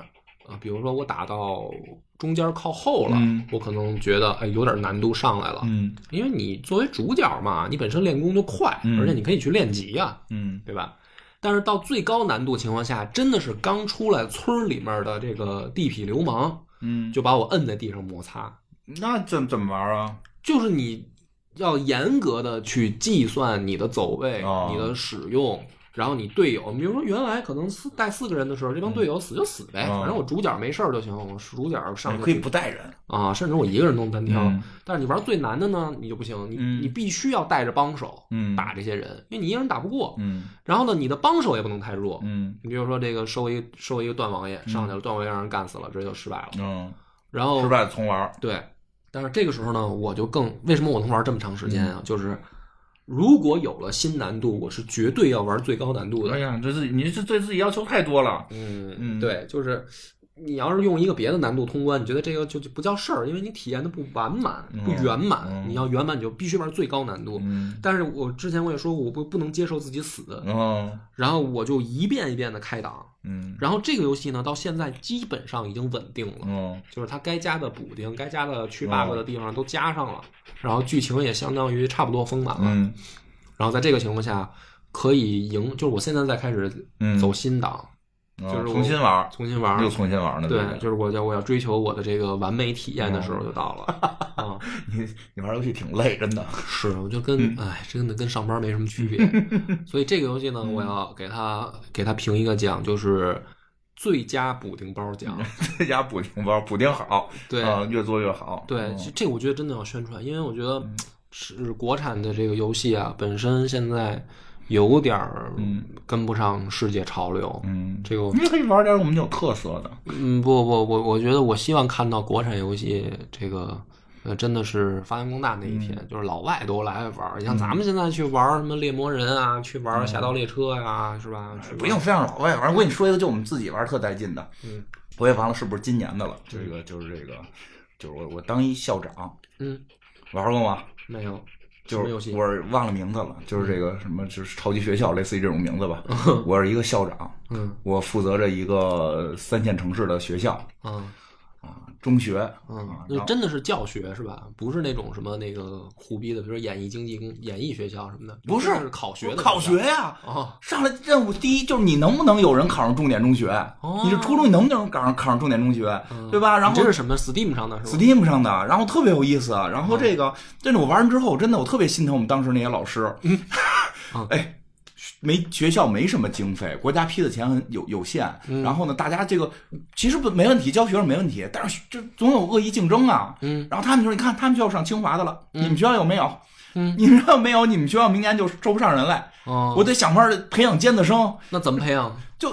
呃，比如说我打到中间靠后了，嗯。我可能觉得哎有点难度上来了，嗯。因为你作为主角嘛，你本身练功就快，嗯。而且你可以去练级呀、嗯。对吧？但是到最高难度情况下，真的是刚出来村儿里面的这个地痞流氓嗯，就把我摁在地上摩擦，那怎怎么玩啊？就是你要严格的去计算你的走位、哦你的使用。然后你队友，比如说原来可能四带四个人的时候，这帮队友死就死呗，哦反正我主角没事儿就行，我主角上去可以不带人，啊，甚至我一个人都能单挑。嗯但是你玩最难的呢，你就不行，你、嗯你必须要带着帮手嗯打这些人，因为你一个人打不过。嗯然后呢，你的帮手也不能太弱。嗯你比如说这个收一收一个段王爷上去了，段王爷让人干死了，这就失败了。嗯，然后失败重玩，对，但是这个时候呢，我就更为什么我能玩这么长时间啊？就是如果有了新难度，我是绝对要玩最高难度的。哎呀，这自己你是对自己要求太多了。嗯嗯对，就是你要是用一个别的难度通关，你觉得这个就就不叫事儿，因为你体验的不完满、不圆满。嗯你要圆满，你就必须玩最高难度。嗯但是我之前我也说过，我不不能接受自己死，嗯然后我就一遍一遍的开档。嗯然后这个游戏呢，到现在基本上已经稳定了。嗯就是它该加的补丁、该加的去哦 bug 的地方都加上了，然后剧情也相当于差不多丰满了。嗯然后在这个情况下，可以赢，就是我现在在开始嗯走新档，就是重新玩，重新玩又。重新玩呢。对，就是我要我要追求我的这个完美体验的时候就到了 啊！你你玩游戏挺累，真的。是，我就跟哎，真的跟上班没什么区别。所以这个游戏呢，我要给他给他评一个奖，就是最佳补丁包奖。最佳补丁包补丁好，对啊，越做越好。对，这我觉得真的要宣传，因为我觉得是国产的这个游戏啊，本身现在有点儿嗯跟不上世界潮流。嗯，这个你可以玩点我们有特色的。嗯，不不我我觉得我希望看到国产游戏这个。呃，真的是发扬光大那一天，就是老外都来玩儿。你像咱们现在去玩儿什么猎魔人啊，去玩侠盗猎车呀、是吧？不用非让老外玩，我跟你说一个，就我们自己玩特带劲的。嗯，我也忘了是不是今年的了。这个就是这个，就是我我当一校长，嗯，玩过吗？没有，就是？我忘了名字了，就是这个什么，就是超级学校，类似于这种名字吧。我是一个校长，嗯我负责着一个三线城市的学校嗯啊，中学嗯啊，，就真的是教学是吧？不是那种什么那个胡逼的，比如说演艺经济工、演艺学校什么的，不是是考学的考学呀。哦上来任务第一就是你能不能有人考上重点中学？哦你是初中，你能不能考上考上重点中学？对吧？然后这是什么 Steam 上的是吧？Steam 上的，然后特别有意思。然后这个真的，我玩完之后，真的我特别心疼我们当时那些老师。嗯 哎，没学校没什么经费，国家批的钱很有有限。嗯然后呢，大家这个其实不没问题，教学生没问题，但是这总有恶意竞争啊。嗯然后他们说：“你看，他们学校上清华的了，你们学校有没有？嗯 你们学校没有，你们学校明年就收不上人来。哦，我得想法培养尖子生，那怎么培养 就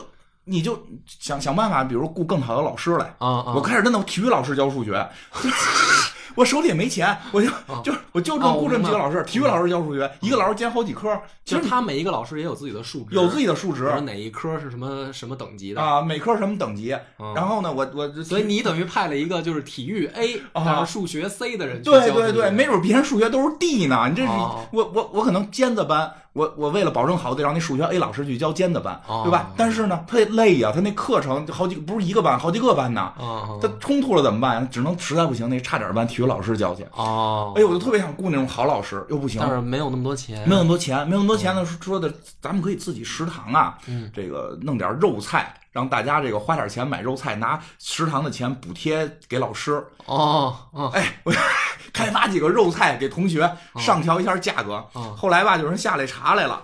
你就想想办法，比如雇更好的老师来。啊啊？我开始真的，体育老师教数学，我手里也没钱，我就 就是我就这么雇这么几个老师，体育老师教数学，一个老师兼好几科，其实他每一个老师也有自己的数值，有自己的数值哪一科是什么什么等级的。啊，每科什么等级。然后呢，我我所以你等于派了一个就是体育 A，啊然后数学 C 的人去教对对对，没准别人数学都是 D 呢，你这是哦我我我可能尖子班，我我为了保证好，得让那数学 A 老师去教尖子班，哦对吧？但是呢，他也累呀，他那课程好几不是一个班，好几个班呢。啊他冲突了怎么办呀？只能实在不行，那差点班体育老师教去。哦，哎呦，我就特别想雇那种好老师，又不行，但是没有那么多钱，没有那么多钱，没有那么多钱呢。说的咱们可以自己食堂啊，嗯这个弄点肉菜，让大家这个花点钱买肉菜，拿食堂的钱补贴给老师。哦哦哎，我 开发几个肉菜给同学上调一下价格。哦后来吧，有人下来查来了，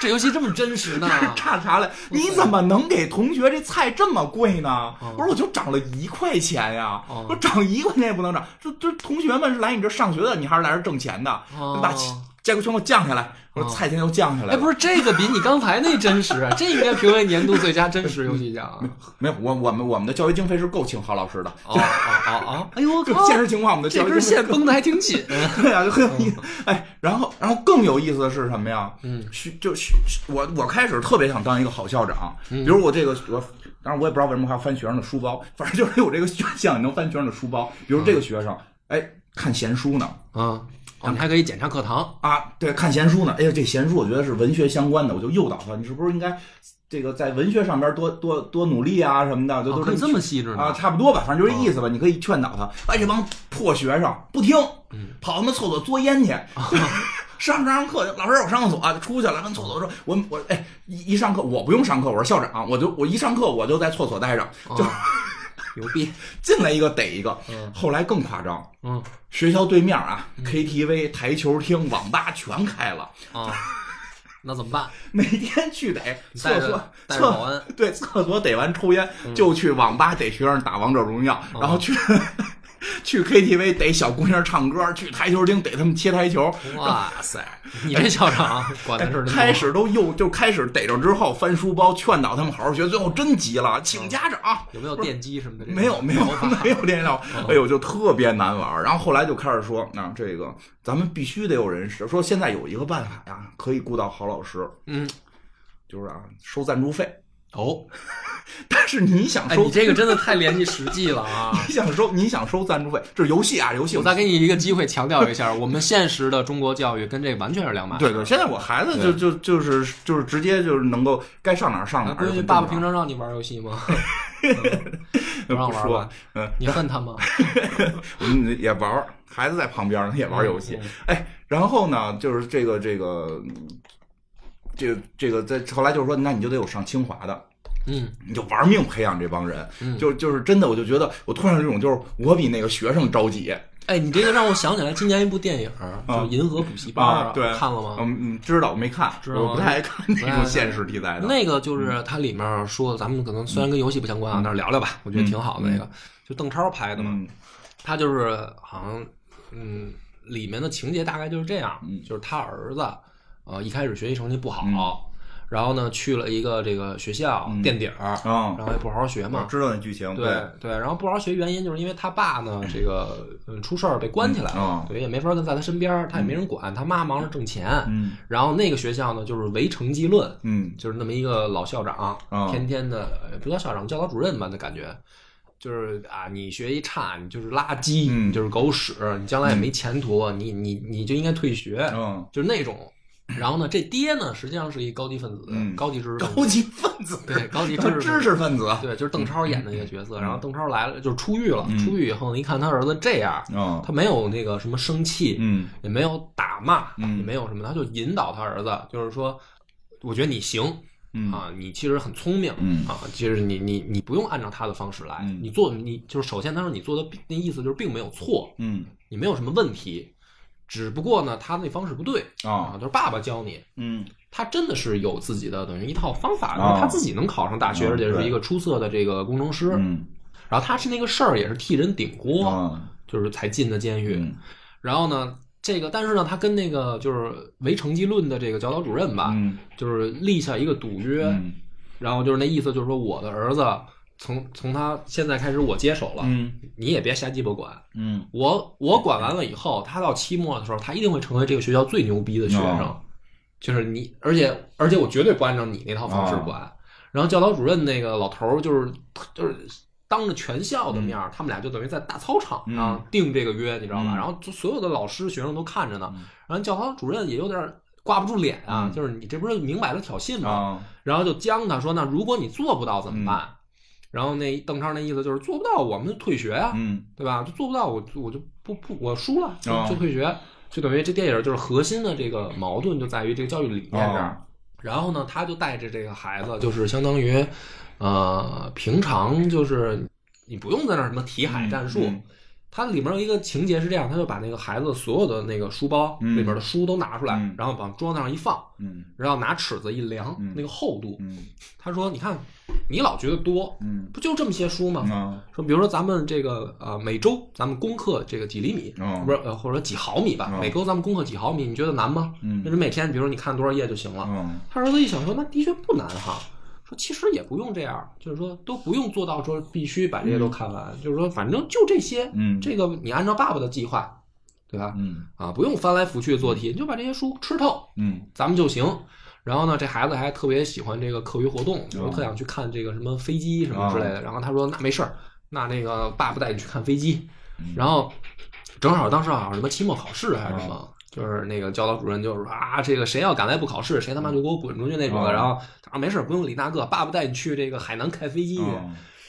这游戏这么真实呢？查查来，你怎么能给同学这菜这么贵呢？哦我说我就涨了一块钱呀，哦我涨一块钱也不能涨。这这同学们是来你这上学的，你还是来这挣钱的，哦对吧？价格全给我降下来，我说哦菜钱又降下来哎，不是这个比你刚才那真实，啊 这应该评为年度最佳真实游戏奖啊！没有，我我们我们的教育经费是够请好老师的。哦哦哦哦！哎呦我靠，现实情况，我们的这教育经费根线绷得还挺紧。对啊，就很有意思。哎，然后然后更有意思的是什么呀？嗯，需就需我我开始特别想当一个好校长，比如我这个我。当然，我也不知道为什么还要翻学生的书包，反正就是有这个选项，你能翻学生的书包。比如这个学生，哎，看闲书呢，啊，哦，你还可以检查课堂。啊，对，看闲书呢。哎呀，这闲书我觉得是文学相关的，我就诱导他，你是不是应该这个在文学上边多多多努力啊什么的？就都是哦可以这么细致？啊，差不多吧，反正就这意思吧。你可以劝导他。哎，这帮破学生不听，跑他妈厕所作烟去。上上课去，老师让我上厕所、出去了，跟厕所说，我我哎，一一上课我不用上课，我是校长，我就我一上课我就在厕所待着，就哦牛逼！进来一个逮一个。嗯后来更夸张，嗯学校对面啊，KTV、台球厅、网吧全开了，啊，那怎么办？每天去逮厕所着带保厕安。对厕所逮完抽烟，就去网吧逮学生打王者荣耀，然后去 去 KTV 逮小姑娘唱歌，去台球厅逮他们切台球。哇塞，你这校长 管的是开始都又就开始逮着之后翻书包，劝导他们好好学，最后真急了，请家长。有没有电击什么的？没有，没有，没有电击刀。哎呦，就特别难玩。然后后来就开始说，啊，这个咱们必须得有人识。说现在有一个办法呀，可以雇到好老师。嗯，就是啊，收赞助费。哦，但是你想收，你这个真的太联系实际了啊！你想收，你想收赞助费，这是游戏啊，游戏。我再给你一个机会，强调一下，我们现实的中国教育跟这个完全是两码事。对对，现在我孩子就就就是就是直接就是能够该上哪儿上哪儿。爸爸平常让你玩游戏吗？不让玩吧？嗯，你恨他吗？我们也玩，孩子在旁边呢，也玩游戏。哎，然后呢，就是这个这个。这个这个在后来就是说，那你就得有上清华的，嗯，你就玩命培养这帮人，嗯，就就是真的，我就觉得我突然这种就是我比那个学生着急。哎，你这个让我想起来今年一部电影，就《银河补习班》，对，看了吗？嗯嗯，知道，我没看，知道我不太爱看那种现实题材的。那个就是它里面说，咱们可能虽然跟游戏不相关啊，但是聊聊吧，我觉得挺好的。那个就邓超拍的嘛，他就是好像嗯，里面的情节大概就是这样，就是他儿子。呃，一开始学习成绩不好，然后呢，去了一个这个学校垫底儿，然后也不好好学嘛。知道那剧情，对对。然后不好好学原因就是因为他爸呢，这个嗯出事儿被关起来了，对，也没法跟在他身边，他也没人管，他妈忙着挣钱。嗯。然后那个学校呢，就是唯成绩论，嗯，就是那么一个老校长，天天的不叫校长，教导主任吧那感觉，就是啊，你学习差，你就是垃圾，你就是狗屎，你将来也没前途，你你你就应该退学，嗯，就是那种。然后呢，这爹呢，实际上是一高级分子，高级知识，高级分子，对，高级 知识知识分子，对，就是邓超演的一个角色。然后邓超来了，就是出狱了。出狱以后呢，一看他儿子这样，他没有那个什么生气，嗯，也没有打骂，也没有什么，他就引导他儿子，就是说，我觉得你行，啊，你其实很聪明，啊，其实你你你不用按照他的方式来，你做你就是首先他说你做的那意思就是并没有错，嗯，你没有什么问题。只不过呢，他那方式不对啊，都是爸爸教你。嗯，他真的是有自己的等于一套方法，他自己能考上大学，而且是一个出色的这个工程师。嗯，然后他是那个事儿也是替人顶锅，就是才进的监狱。然后呢，这个但是呢，他跟那个就是唯成绩论的这个教导主任吧，就是立下一个赌约，然后就是那意思就是说我的儿子。从从他现在开始，我接手了，嗯，你也别瞎鸡巴管，嗯，我我管完了以后，他到期末的时候，他一定会成为这个学校最牛逼的学生，就是你，而且而且我绝对不按照你那套方式管。然后教导主任那个老头儿就是就是当着全校的面，他们俩就等于在大操场上定这个约，你知道吧？然后就所有的老师学生都看着呢，然后教导主任也有点挂不住脸啊，就是你这不是明摆着挑衅吗？然后就将他说，那如果你做不到怎么办？然后那邓超那意思就是做不到，我们就退学呀，嗯，对吧？就做不到，我我就不不我输了，就就退学，就等于这电影就是核心的这个矛盾就在于这个教育理念这儿。然后呢，他就带着这个孩子，就是相当于，呃，平常就是你不用在那什么题海战术。它里面有一个情节是这样，他就把那个孩子所有的那个书包里边的书都拿出来，然后往桌子上一放，然后拿尺子一量那个厚度。他说：“你看，你老觉得多，不就这么些书吗？说，比如说咱们这个呃，每周咱们攻克这个几厘米，不是呃，或者说几毫米吧？每周咱们攻克几毫米，你觉得难吗？那是每天，比如说你看多少页就行了。”他儿子一想说：“那的确不难哈。”其实也不用这样，就是说都不用做到说必须把这些都看完，就是说反正就这些，嗯，这个你按照爸爸的计划，对吧？嗯，啊，不用翻来覆去做题，你就把这些书吃透，嗯，咱们就行。然后呢，这孩子还特别喜欢这个课余活动，就特想去看这个什么飞机什么之类的。然后他说那没事儿，那那个爸爸带你去看飞机。然后正好当时好像什么期末考试还是什么。就是那个教导主任就是说啊，这个谁要敢来不考试，谁他妈就给我滚出去那种的。然后他说没事，不用理那个，爸爸带你去这个海南开飞机去。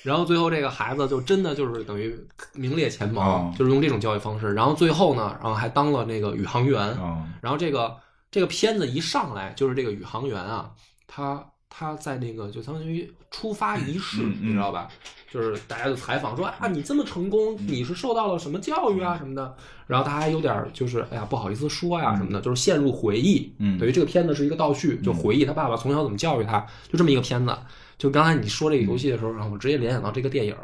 然后最后这个孩子就真的就是等于名列前茅，就是用这种教育方式。然后最后呢，然后还当了那个宇航员。然后这个这个片子一上来就是这个宇航员啊，他。他在那个就相当于出发仪式，你知道吧？就是大家就采访说啊，你这么成功，你是受到了什么教育啊什么的？然后他还有点就是哎呀不好意思说呀什么的，就是陷入回忆。嗯，等于这个片子是一个倒叙，就回忆他爸爸从小怎么教育他，就这么一个片子。就刚才你说这个游戏的时候，让我直接联想到这个电影。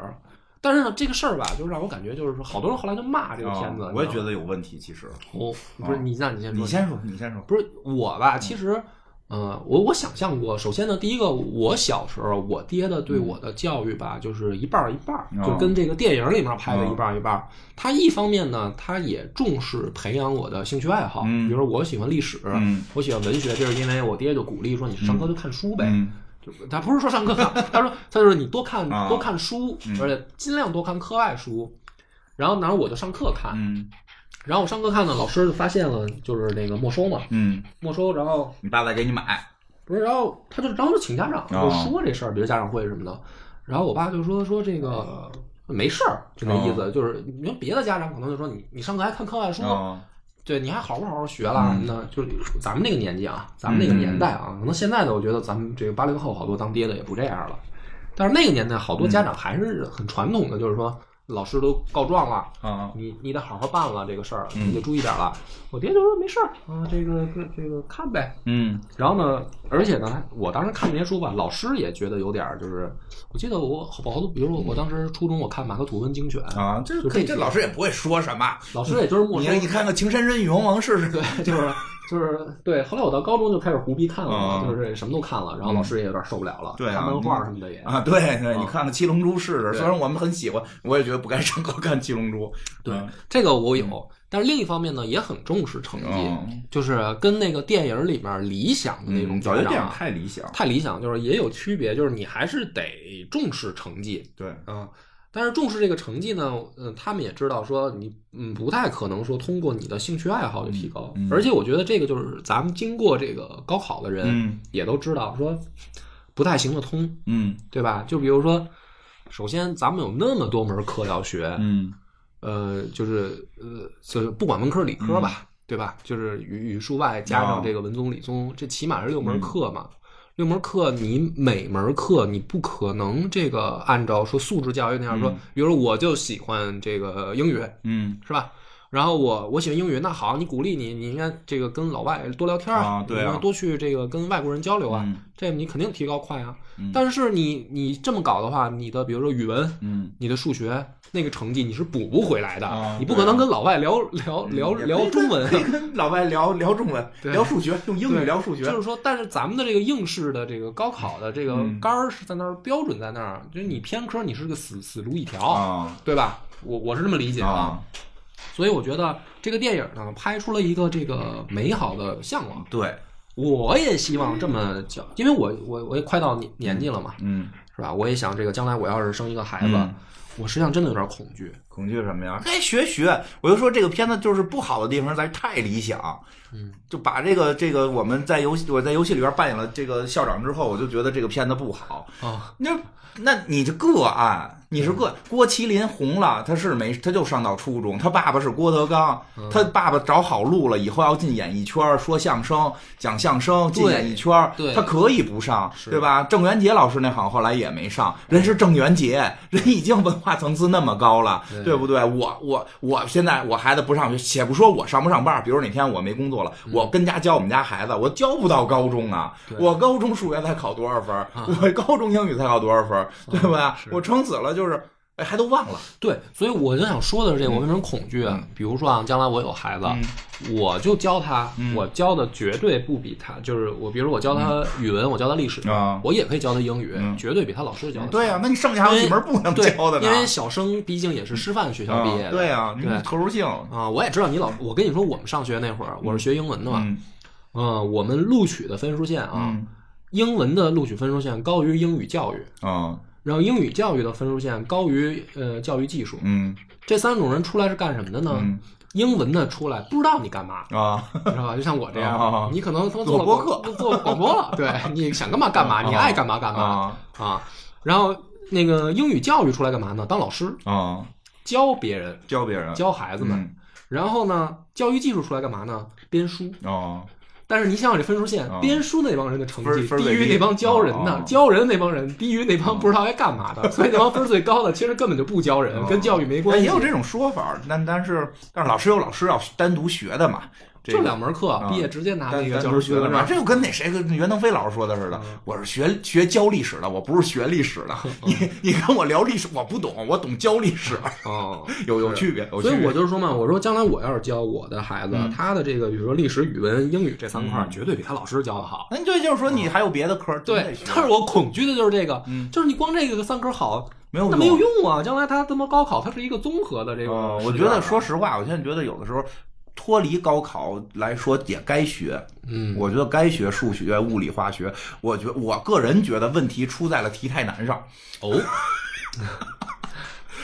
但是呢，这个事儿吧，就让我感觉就是说，好多人后来就骂这个片子。啊我也觉得有问题，其实。哦，不是你，那你先说，你先说，你先说。不是我吧？其实，呃，我我想象过，首先呢，第一个，我小时候我爹的对我的教育吧，就是一半儿一半就跟这个电影里面拍的一半儿一半儿。他一方面呢，他也重视培养我的兴趣爱好，嗯比如说我喜欢历史，嗯我喜欢文学，这是因为我爹就鼓励说，你上课就看书呗。他不是说上课看，他说他就是你多看啊多看书，而且尽量多看课外书。然后，然后我就上课看，嗯然后我上课看呢，老师就发现了，就是那个没收嘛，嗯，没收，然后你爸再给你买。不是，然后他就然后就请家长，哦。就说这事儿，比如家长会什么的。然后我爸就说说这个没事儿，就那意思，就是你说别的家长可能就说你你上课还看课外书，哦。对，你还好不好好学啦什么的，就是咱们那个年纪啊，咱们那个年代啊，可能现在的我觉得咱们这个八零后好多当爹的也不这样了，但是那个年代好多家长还是很传统的，就是说老师都告状了。啊你你得好好办了这个事儿，嗯你得注意点了。我爹就说没事儿啊，这个这这个看呗。嗯然后呢，而且呢，我当时看这些书吧，老师也觉得有点儿就是，我记得我好多，比如说我当时初中我看马克吐温精选，啊，这可以这老师也不会说什么。老师也就是没收你，你看看《情深深雨蒙蒙》试试。对，就是就是对。后来我到高中就开始胡逼看了，嗯就是什么都看了，然后老师也有点受不了了，对啊看漫画什么的也。啊，对对，嗯你看看《七龙珠》试试。虽然我们很喜欢，我也觉得不该上课看《七龙珠》。对嗯这个我有，但是另一方面呢，也很重视成绩，嗯就是跟那个电影里面理想的那种嗯，早就这样家长啊太理想。太理想，就是也有区别，就是你还是得重视成绩对，啊。但是重视这个成绩呢，嗯，他们也知道说你嗯不太可能说通过你的兴趣爱好就提高，嗯嗯而且我觉得这个就是咱们经过这个高考的人嗯也都知道说不太行得通，嗯对吧？就比如说，首先咱们有那么多门课要学，嗯呃，就是呃，就是不管文科理科吧，对吧？就是语语数外加上这个文综理综，这起码是六门课嘛。六门课，你每门课你不可能这个按照说素质教育那样说，比如说我就喜欢这个英语，嗯是吧？然后我我喜欢英语，那好，你鼓励你，你应该这个跟老外多聊天啊对啊你应该多去这个跟外国人交流啊，嗯这你肯定提高快啊。嗯但是你你这么搞的话，你的比如说语文，嗯，你的数学那个成绩你是补不回来的，啊你不可能跟老外聊聊聊聊中文。跟老外聊聊中文，对聊数学，用英语聊数学。就是说，但是咱们的这个应试的这个高考的这个嗯杆儿是在那儿，标准在那儿，就是你偏科你是个死死路一条，啊对吧？我我是这么理解啊，所以我觉得这个电影呢，拍出了一个这个美好的向往。对，我也希望这么讲，因为我我我也快到年年纪了嘛，嗯，是吧？我也想这个将来我要是生一个孩子，嗯我实际上真的有点恐惧。恐惧什么呀？该学学。我就说这个片子就是不好的地方在于太理想，嗯，就把这个这个我们在游戏我在游戏里边扮演了这个校长之后，我就觉得这个片子不好。啊，那那你这个案，你是个郭麒麟红了，他是没他就上到初中，他爸爸是郭德纲，他爸爸找好路了，以后要进演艺圈，说相声、讲相声，进演艺圈，对他可以不上，是对吧？郑元杰老师那好像后来也没上，人是郑元杰，人已经文化层次那么高了，对对不对？我我我现在我孩子不上学，且不说我上不上班，比如哪天我没工作了，我跟家教我们家孩子，我教不到高中啊，我高中数学才考多少分儿，我高中英语才考多少分儿，对吧？是我撑死了就是，哎，还都忘了。对，所以我就想说的是这个，我为什么恐惧啊？比如说啊，将来我有孩子，我就教他，嗯我教的绝对不比他，就是我，比如我教他语文，我教他历史，啊我也可以教他英语，嗯绝对比他老师教的对啊、那你剩下还有几门不能教的呢？因为小生毕竟也是师范学校毕业的，啊对啊、你特殊性。啊，我也知道你老，我跟你说，我们上学那会儿，我是学英文的嘛，嗯嗯，我们录取的分数线啊，嗯英文的录取分数线高于英语教育，啊然后英语教育的分数线高于呃教育技术，嗯这三种人出来是干什么的呢？嗯英文的出来不知道你干嘛，啊知道吧？就像我这样，啊你可能他妈做了播客广做广播了，对，你想干嘛干嘛，你爱干嘛干嘛啊啊。然后那个英语教育出来干嘛呢？当老师，啊！教别人，教别人教孩子们。嗯然后呢，教育技术出来干嘛呢？编书。哦但是你想想这分数线，啊编书那帮人的成绩低低于那帮教人的啊，教人那帮人低于那帮不知道该干嘛的，所以那帮分最高的其实根本就不教人，跟教育没关系。哎也有这种说法，但但是但是老师有老师要单独学的嘛。这就两门课，啊毕业直接拿那个教师学位证。这就跟那谁跟袁腾飞老师说的似的，我是学学教历史的，我不是学历史的。你你跟我聊历史，我不懂，我懂教历史，哦，有有区别，所以。我就是说嘛，我说将来我要是教我的孩子，他的这个比如说历史、语文、英语这三块，绝对比他老师教的好。那对，就是说你还有别的科，对，但是我恐惧的就是这个，就是你光这个三科好，没有那没有用啊！将来他他妈高考，它是一个综合的这个。我觉得说实话，我现在觉得有的时候脱离高考来说也该学。嗯，我觉得该学数学、物理、化学。我觉我个人觉得问题出在了题太难上。哦。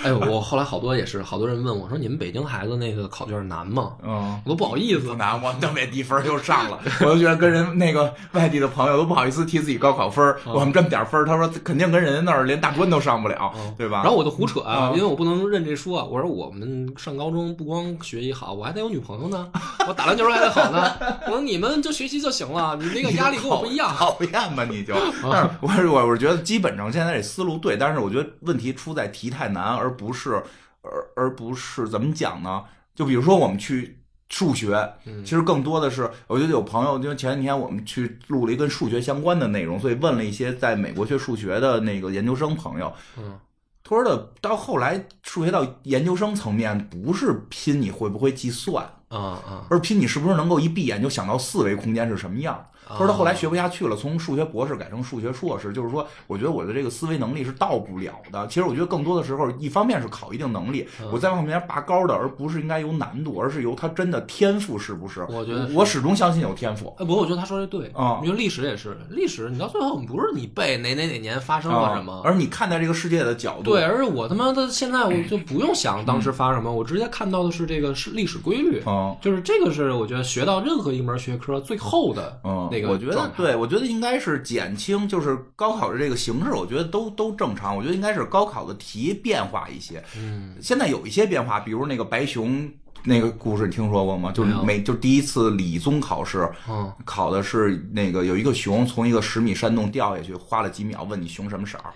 哎呦，我后来好多也是，好多人问我说：“你们北京孩子那个考卷难吗嗯？”，我都不好意思不。难，我特别低分又上了，我就觉得跟人那个外地的朋友都不好意思提自己高考分儿我们这么点分儿他说肯定跟人家那儿连大专都上不了，对吧？然后我就胡扯啊，啊因为我不能认这书啊。我说我们上高中不光学习好，我还得有女朋友呢，我打篮球还得好呢。我说你们就学习就行了，你那个压力跟我不一样。讨厌吧你就，但是我是我我是觉得基本上现在这思路对，但是我觉得问题出在题太难，而不是而而不是怎么讲呢？就比如说我们去数学，其实更多的是我觉得有朋友，因为前几天我们去录了一跟数学相关的内容，所以问了一些在美国学数学的那个研究生朋友，嗯，他说的到后来数学到研究生层面，不是拼你会不会计算。啊啊，而拼你是不是能够一闭眼就想到四维空间是什么样。他说他后来学不下去了，从数学博士改成数学硕士，就是说，我觉得我的这个思维能力是到不了的。其实我觉得更多的时候，一方面是考一定能力，我再往里面拔高的，而不是应该由难度，而是由他真的天赋是不是？我觉得我始终相信有天赋。哎，不过我觉得他说的对啊因为历史也是历史，你到最后不是你背哪哪哪年发生了什么，啊而你看待这个世界的角度，对，而是我他妈的现在我就不用想当时发什么，我直接看到的是这个是历史规律，嗯就是这个是我觉得学到任何一门学科最后的嗯，那个我觉得对，我觉得应该是减轻，就是高考的这个形式，我觉得都都正常。我觉得应该是高考的题变化一些。嗯，现在有一些变化，比如那个白熊那个故事，你听说过吗？就是每就第一次理综考试，嗯，考的是那个有一个熊从一个十米山洞掉下去，花了几秒，问你熊什么色儿？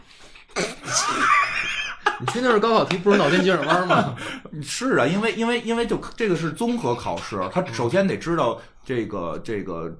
你确定是高考题不是脑筋急转弯吗？是啊，因为因为因为就这个是综合考试，他首先得知道这个这个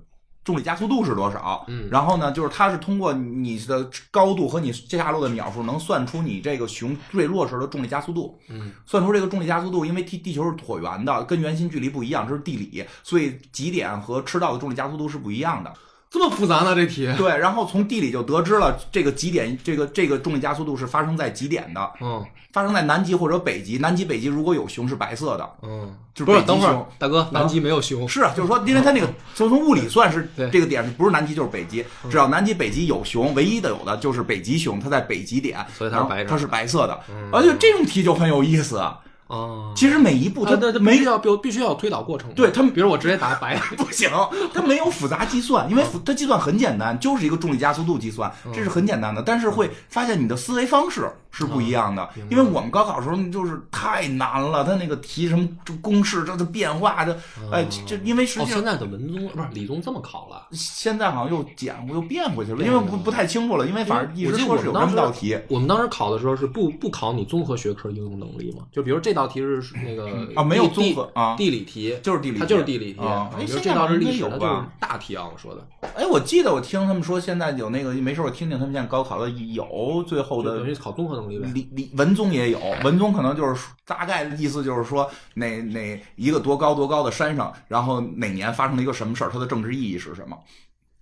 重力加速度是多少，嗯。然后呢，就是它是通过你的高度和你下落的秒数，能算出你这个熊坠落时的重力加速度，嗯，算出这个重力加速度，因为地地球是椭圆的，跟圆心距离不一样，这是地理，所以极点和赤道的重力加速度是不一样的。这么复杂呢这题？对，然后从地理就得知了这个极点，这个这个重力加速度是发生在极点的，嗯发生在南极或者北极，南极、北极如果有熊是白色的，嗯，就是等会儿熊。大哥，南极没有熊，是啊，就是说，因为它那个就从物理算是对这个点是不是南极就是北极，只要南极、北极有熊，唯一的有的就是北极熊，它在北极点，所以它是白色的它是白色的，而且这种题就很有意思。啊，其实每一步它没它它必须要必必须要有推导过程。对他们比如我直接打白，不行，它没有复杂计算，因为复它计算很简单，就是一个重力加速度计算，这是很简单的。但是会发现你的思维方式是不一样的，因为我们高考的时候就是太难了，他那个题什么这公式这这变化这，哎，这这因为实哦，际上现在的文综不是理综这么考了。现在好像又减过又变回去了，因为不不太清楚了，因为反正一直说是有这么道题。我们当时考的时候是不不考你综合学科应用能力嘛？就比如这道题是那个啊没有综合啊地理题就是地理题它就是地理题啊哎这道现在是历史，它就是大题啊。我说的哎，我记得我听他们说，现在有那个没事，我听听他们现在高考的有最后的就等于考综合能力呗。理理文综也有，文综可能就是大概的意思就是说哪哪一个多高多高的山上，然后哪年发生了一个什么事儿，它的政治意义是什么？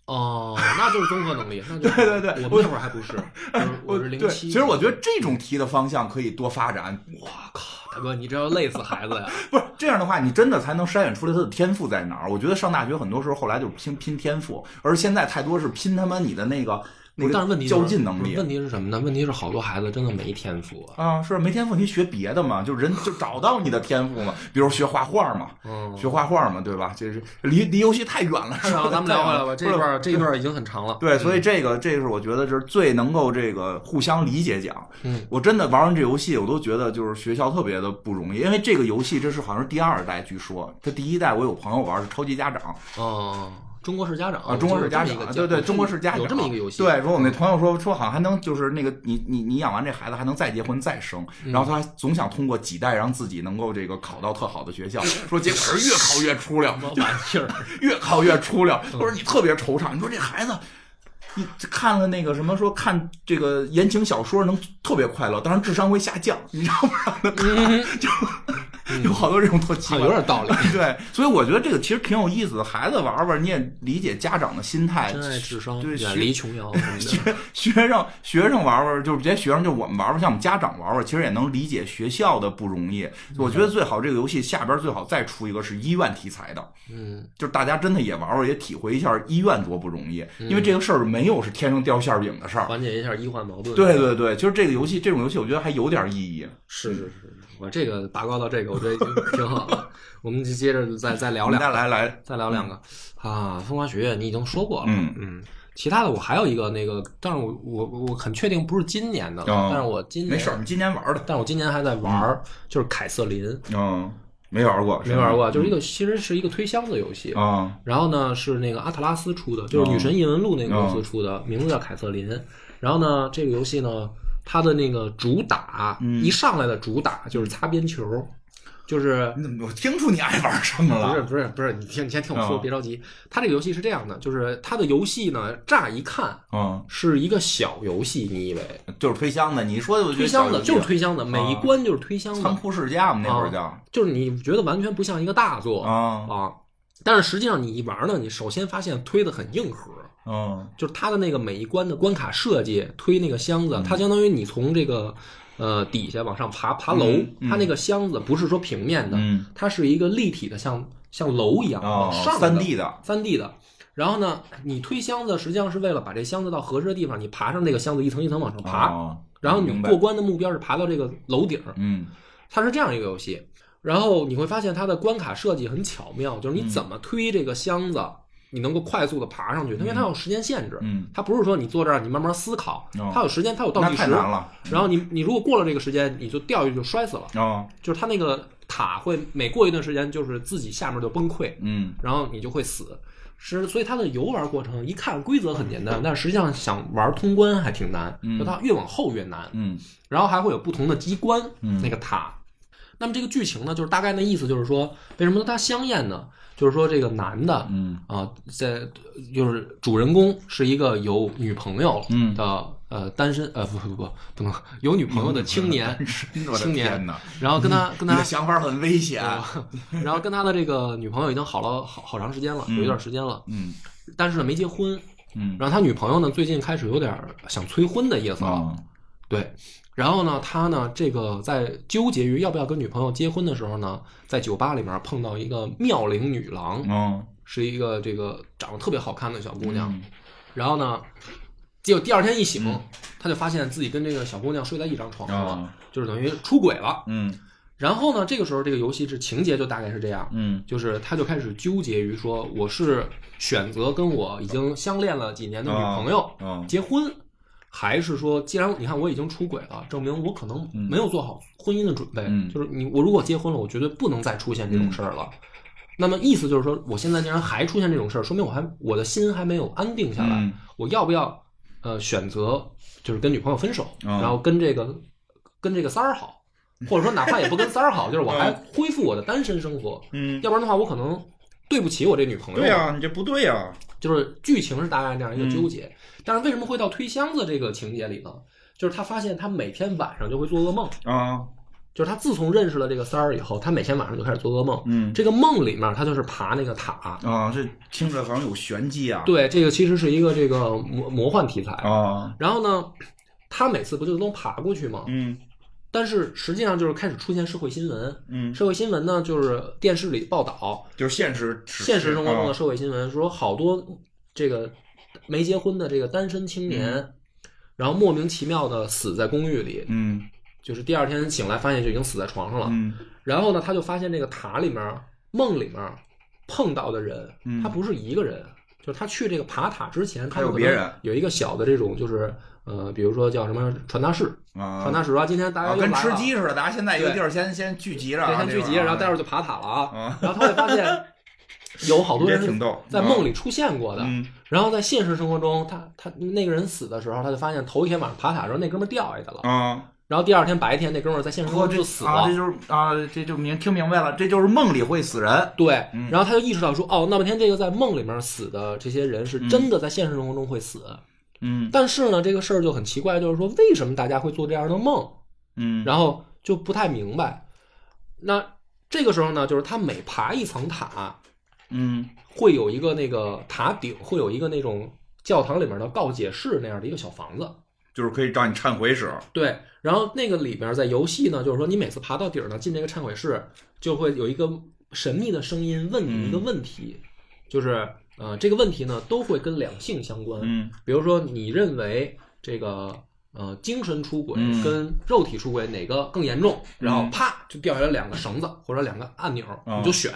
哦，那就是综合能力。那 就是对对对我们那会儿还不是，就是我是零，七。其实我觉得这种题的方向可以多发展。我靠，大哥，你这要累死孩子呀！不是这样的话，你真的才能筛选出来他的天赋在哪儿。我觉得上大学很多时候后来就是拼拼天赋，而现在太多是拼他妈你的那个那但是问题较劲能力。问题是什么呢？问题是好多孩子真的没天赋啊。啊，是没天赋，你学别的嘛，就人就找到你的天赋嘛，比如学画画嘛，嗯，学画画嘛，对吧？这是离离游戏太远了，是吧？咱们聊回来吧，这不是段这一段已经很长了。对，所以这个这个是我觉得就是最能够这个互相理解讲。嗯，我真的玩完这游戏，我都觉得就是学校特别的不容易，因为这个游戏这是好像是第二代，据说它第一代我有朋友玩是超级家长，哦，中国式家长啊，中国式家长，对对，中国式家长有这么一个游戏。对，说我那朋友说说好像还能就是那个你你你养完这孩子还能再结婚再生，然后他总想通过几代让自己能够这个考到特好的学校，说结果是越考越出溜，儿，越考越出溜。他说你特别惆怅，你说这孩子。你看了那个什么说看这个言情小说能特别快乐，当然智商会下降，你知道不？让他看就 有好多这种特奇怪，有点道理。对，所以我觉得这个其实挺有意思的。孩子玩玩，你也理解家长的心态。真爱智商，对，远离琼瑶。学学生学生玩玩，就是这些学生，就我们玩玩，像我们家长玩玩，其实也能理解学校的不容易。我觉得最好这个游戏下边最好再出一个是医院题材的，嗯，就是大家真的也玩玩，也体会一下医院多不容易，因为这个事儿没。没有是天上掉馅饼的事儿，缓解一下医患矛盾。对对对，就是这个游戏，这种游戏我觉得还有点意义。是是是，我这个拔高到这个，我觉得已经挺好了。我们就接着再再聊两，个来来再聊两个啊。风花雪月你已经说过了，嗯嗯。其他的我还有一个那个，但是我我我很确定不是今年的，但是我今年没事，你今年玩的，但是我今年还在玩，就是凯瑟琳。嗯。没玩过，没玩过，就是一个其实是一个推箱子游戏啊。然后呢，是那个阿特拉斯出的，就是《女神异闻录》那个公司出的，名字叫凯瑟琳。然后呢，这个游戏呢，它的那个主打一上来的主打就是擦边球。就是你怎么，我听出你爱玩什么了？不是不是不是，你听你先听我说，别着急。它这个游戏是这样的，就是它的游戏呢，乍一看，嗯，是一个小游戏，你以为就是推箱子？你说的推箱子就是推箱子，每一关就是推箱子。仓库世家嘛，那会儿叫，就是你觉得完全不像一个大作啊啊，但是实际上你一玩呢，你首先发现推的很硬核，嗯，就是它的那个每一关的关卡设计，推那个箱子，它相当于你从这个。呃，底下往上爬爬楼，它那个箱子不是说平面的，它是一个立体的，像像楼一样往上三 D 的，三 D 的。然后呢，你推箱子实际上是为了把这箱子到合适的地方，你爬上那个箱子一层一层往上爬，然后你过关的目标是爬到这个楼顶。嗯，它是这样一个游戏。然后你会发现它的关卡设计很巧妙，就是你怎么推这个箱子。你能够快速的爬上去，因为它有时间限制。嗯，它不是说你坐这儿你慢慢思考，它有时间，它有倒计时。太难了。然后你你如果过了这个时间，你就掉下去就摔死了。哦，就是它那个塔会每过一段时间，就是自己下面就崩溃。嗯，然后你就会死。是，所以它的游玩过程一看规则很简单，但实际上想玩通关还挺难。嗯，就它越往后越难。嗯，然后还会有不同的机关。嗯，那个塔。那么这个剧情呢，就是大概那意思，就是说为什么它香艳呢？就是说，这个男的，嗯。啊，在就是主人公是一个有女朋友的呃单身呃不不不不能有女朋友的青年青年，然后跟他跟他的想法很危险，然后跟他的这个女朋友已经好了好好长时间了，有一段时间了，嗯，但是呢没结婚，嗯，然后他女朋友呢最近开始有点想催婚的意思了，对。然后呢，他呢，这个在纠结于要不要跟女朋友结婚的时候呢，在酒吧里面碰到一个妙龄女郎，嗯，是一个这个长得特别好看的小姑娘。然后呢，结果第二天一醒，他就发现自己跟这个小姑娘睡在一张床上了，就是等于出轨了。嗯。然后呢，这个时候这个游戏是情节就大概是这样，嗯，就是他就开始纠结于说，我是选择跟我已经相恋了几年的女朋友结婚。还是说，既然你看我已经出轨了，证明我可能没有做好婚姻的准备。就是你，我如果结婚了，我绝对不能再出现这种事儿了。那么意思就是说，我现在竟然还出现这种事儿，说明我还我的心还没有安定下来。我要不要呃选择就是跟女朋友分手，然后跟这个跟这个三儿好，或者说哪怕也不跟三儿好，就是我还恢复我的单身生活。嗯，要不然的话，我可能对不起我这女朋友。对呀，你这不对呀。就是剧情是大概那样一个纠结。但是为什么会到推箱子这个情节里呢？就是他发现他每天晚上就会做噩梦啊，就是他自从认识了这个三儿以后，他每天晚上就开始做噩梦。嗯，这个梦里面他就是爬那个塔啊，这听着好像有玄机啊。对，这个其实是一个这个魔魔幻题材啊。然后呢，他每次不就都爬过去吗？嗯。但是实际上就是开始出现社会新闻。嗯。社会新闻呢，就是电视里报道，就是现实现实生活中的社会新闻，说好多这个。没结婚的这个单身青年，然后莫名其妙的死在公寓里，嗯，就是第二天醒来发现就已经死在床上了，嗯，然后呢，他就发现这个塔里面梦里面碰到的人，他不是一个人，就是他去这个爬塔之前，他有别人，有一个小的这种就是呃，比如说叫什么传达室，啊，传达室说今天大家跟吃鸡似的，大家现在一个地儿先先聚集着，先聚集，然后待会儿就爬塔了啊，然后他会发现。有好多人在梦里出现过的。嗯然后在现实生活中，他他那个人死的时候，他就发现头一天晚上爬塔的时候，那哥们儿掉下去了。啊，然后第二天白天，那哥们儿在现实中就死了。啊，这就是啊，这就明听明白了，这就是梦里会死人。对嗯，然后他就意识到说，哦，那半天这个在梦里面死的这些人是真的在现实生活中会死。嗯但是呢，这个事儿就很奇怪，就是说为什么大家会做这样的梦？嗯，然后就不太明白。那这个时候呢，就是他每爬一层塔，嗯会有一个那个塔顶会有一个那种教堂里面的告解室那样的一个小房子。就是可以找你忏悔使。对，然后那个里边在游戏呢，就是说你每次爬到底儿呢，进这个忏悔室，就会有一个神秘的声音问你一个问题，就是呃这个问题呢都会跟两性相关。嗯比如说你认为这个呃精神出轨嗯跟肉体出轨哪个更严重，然后嗯啪就掉下来两个绳子或者两个按钮，啊你就选。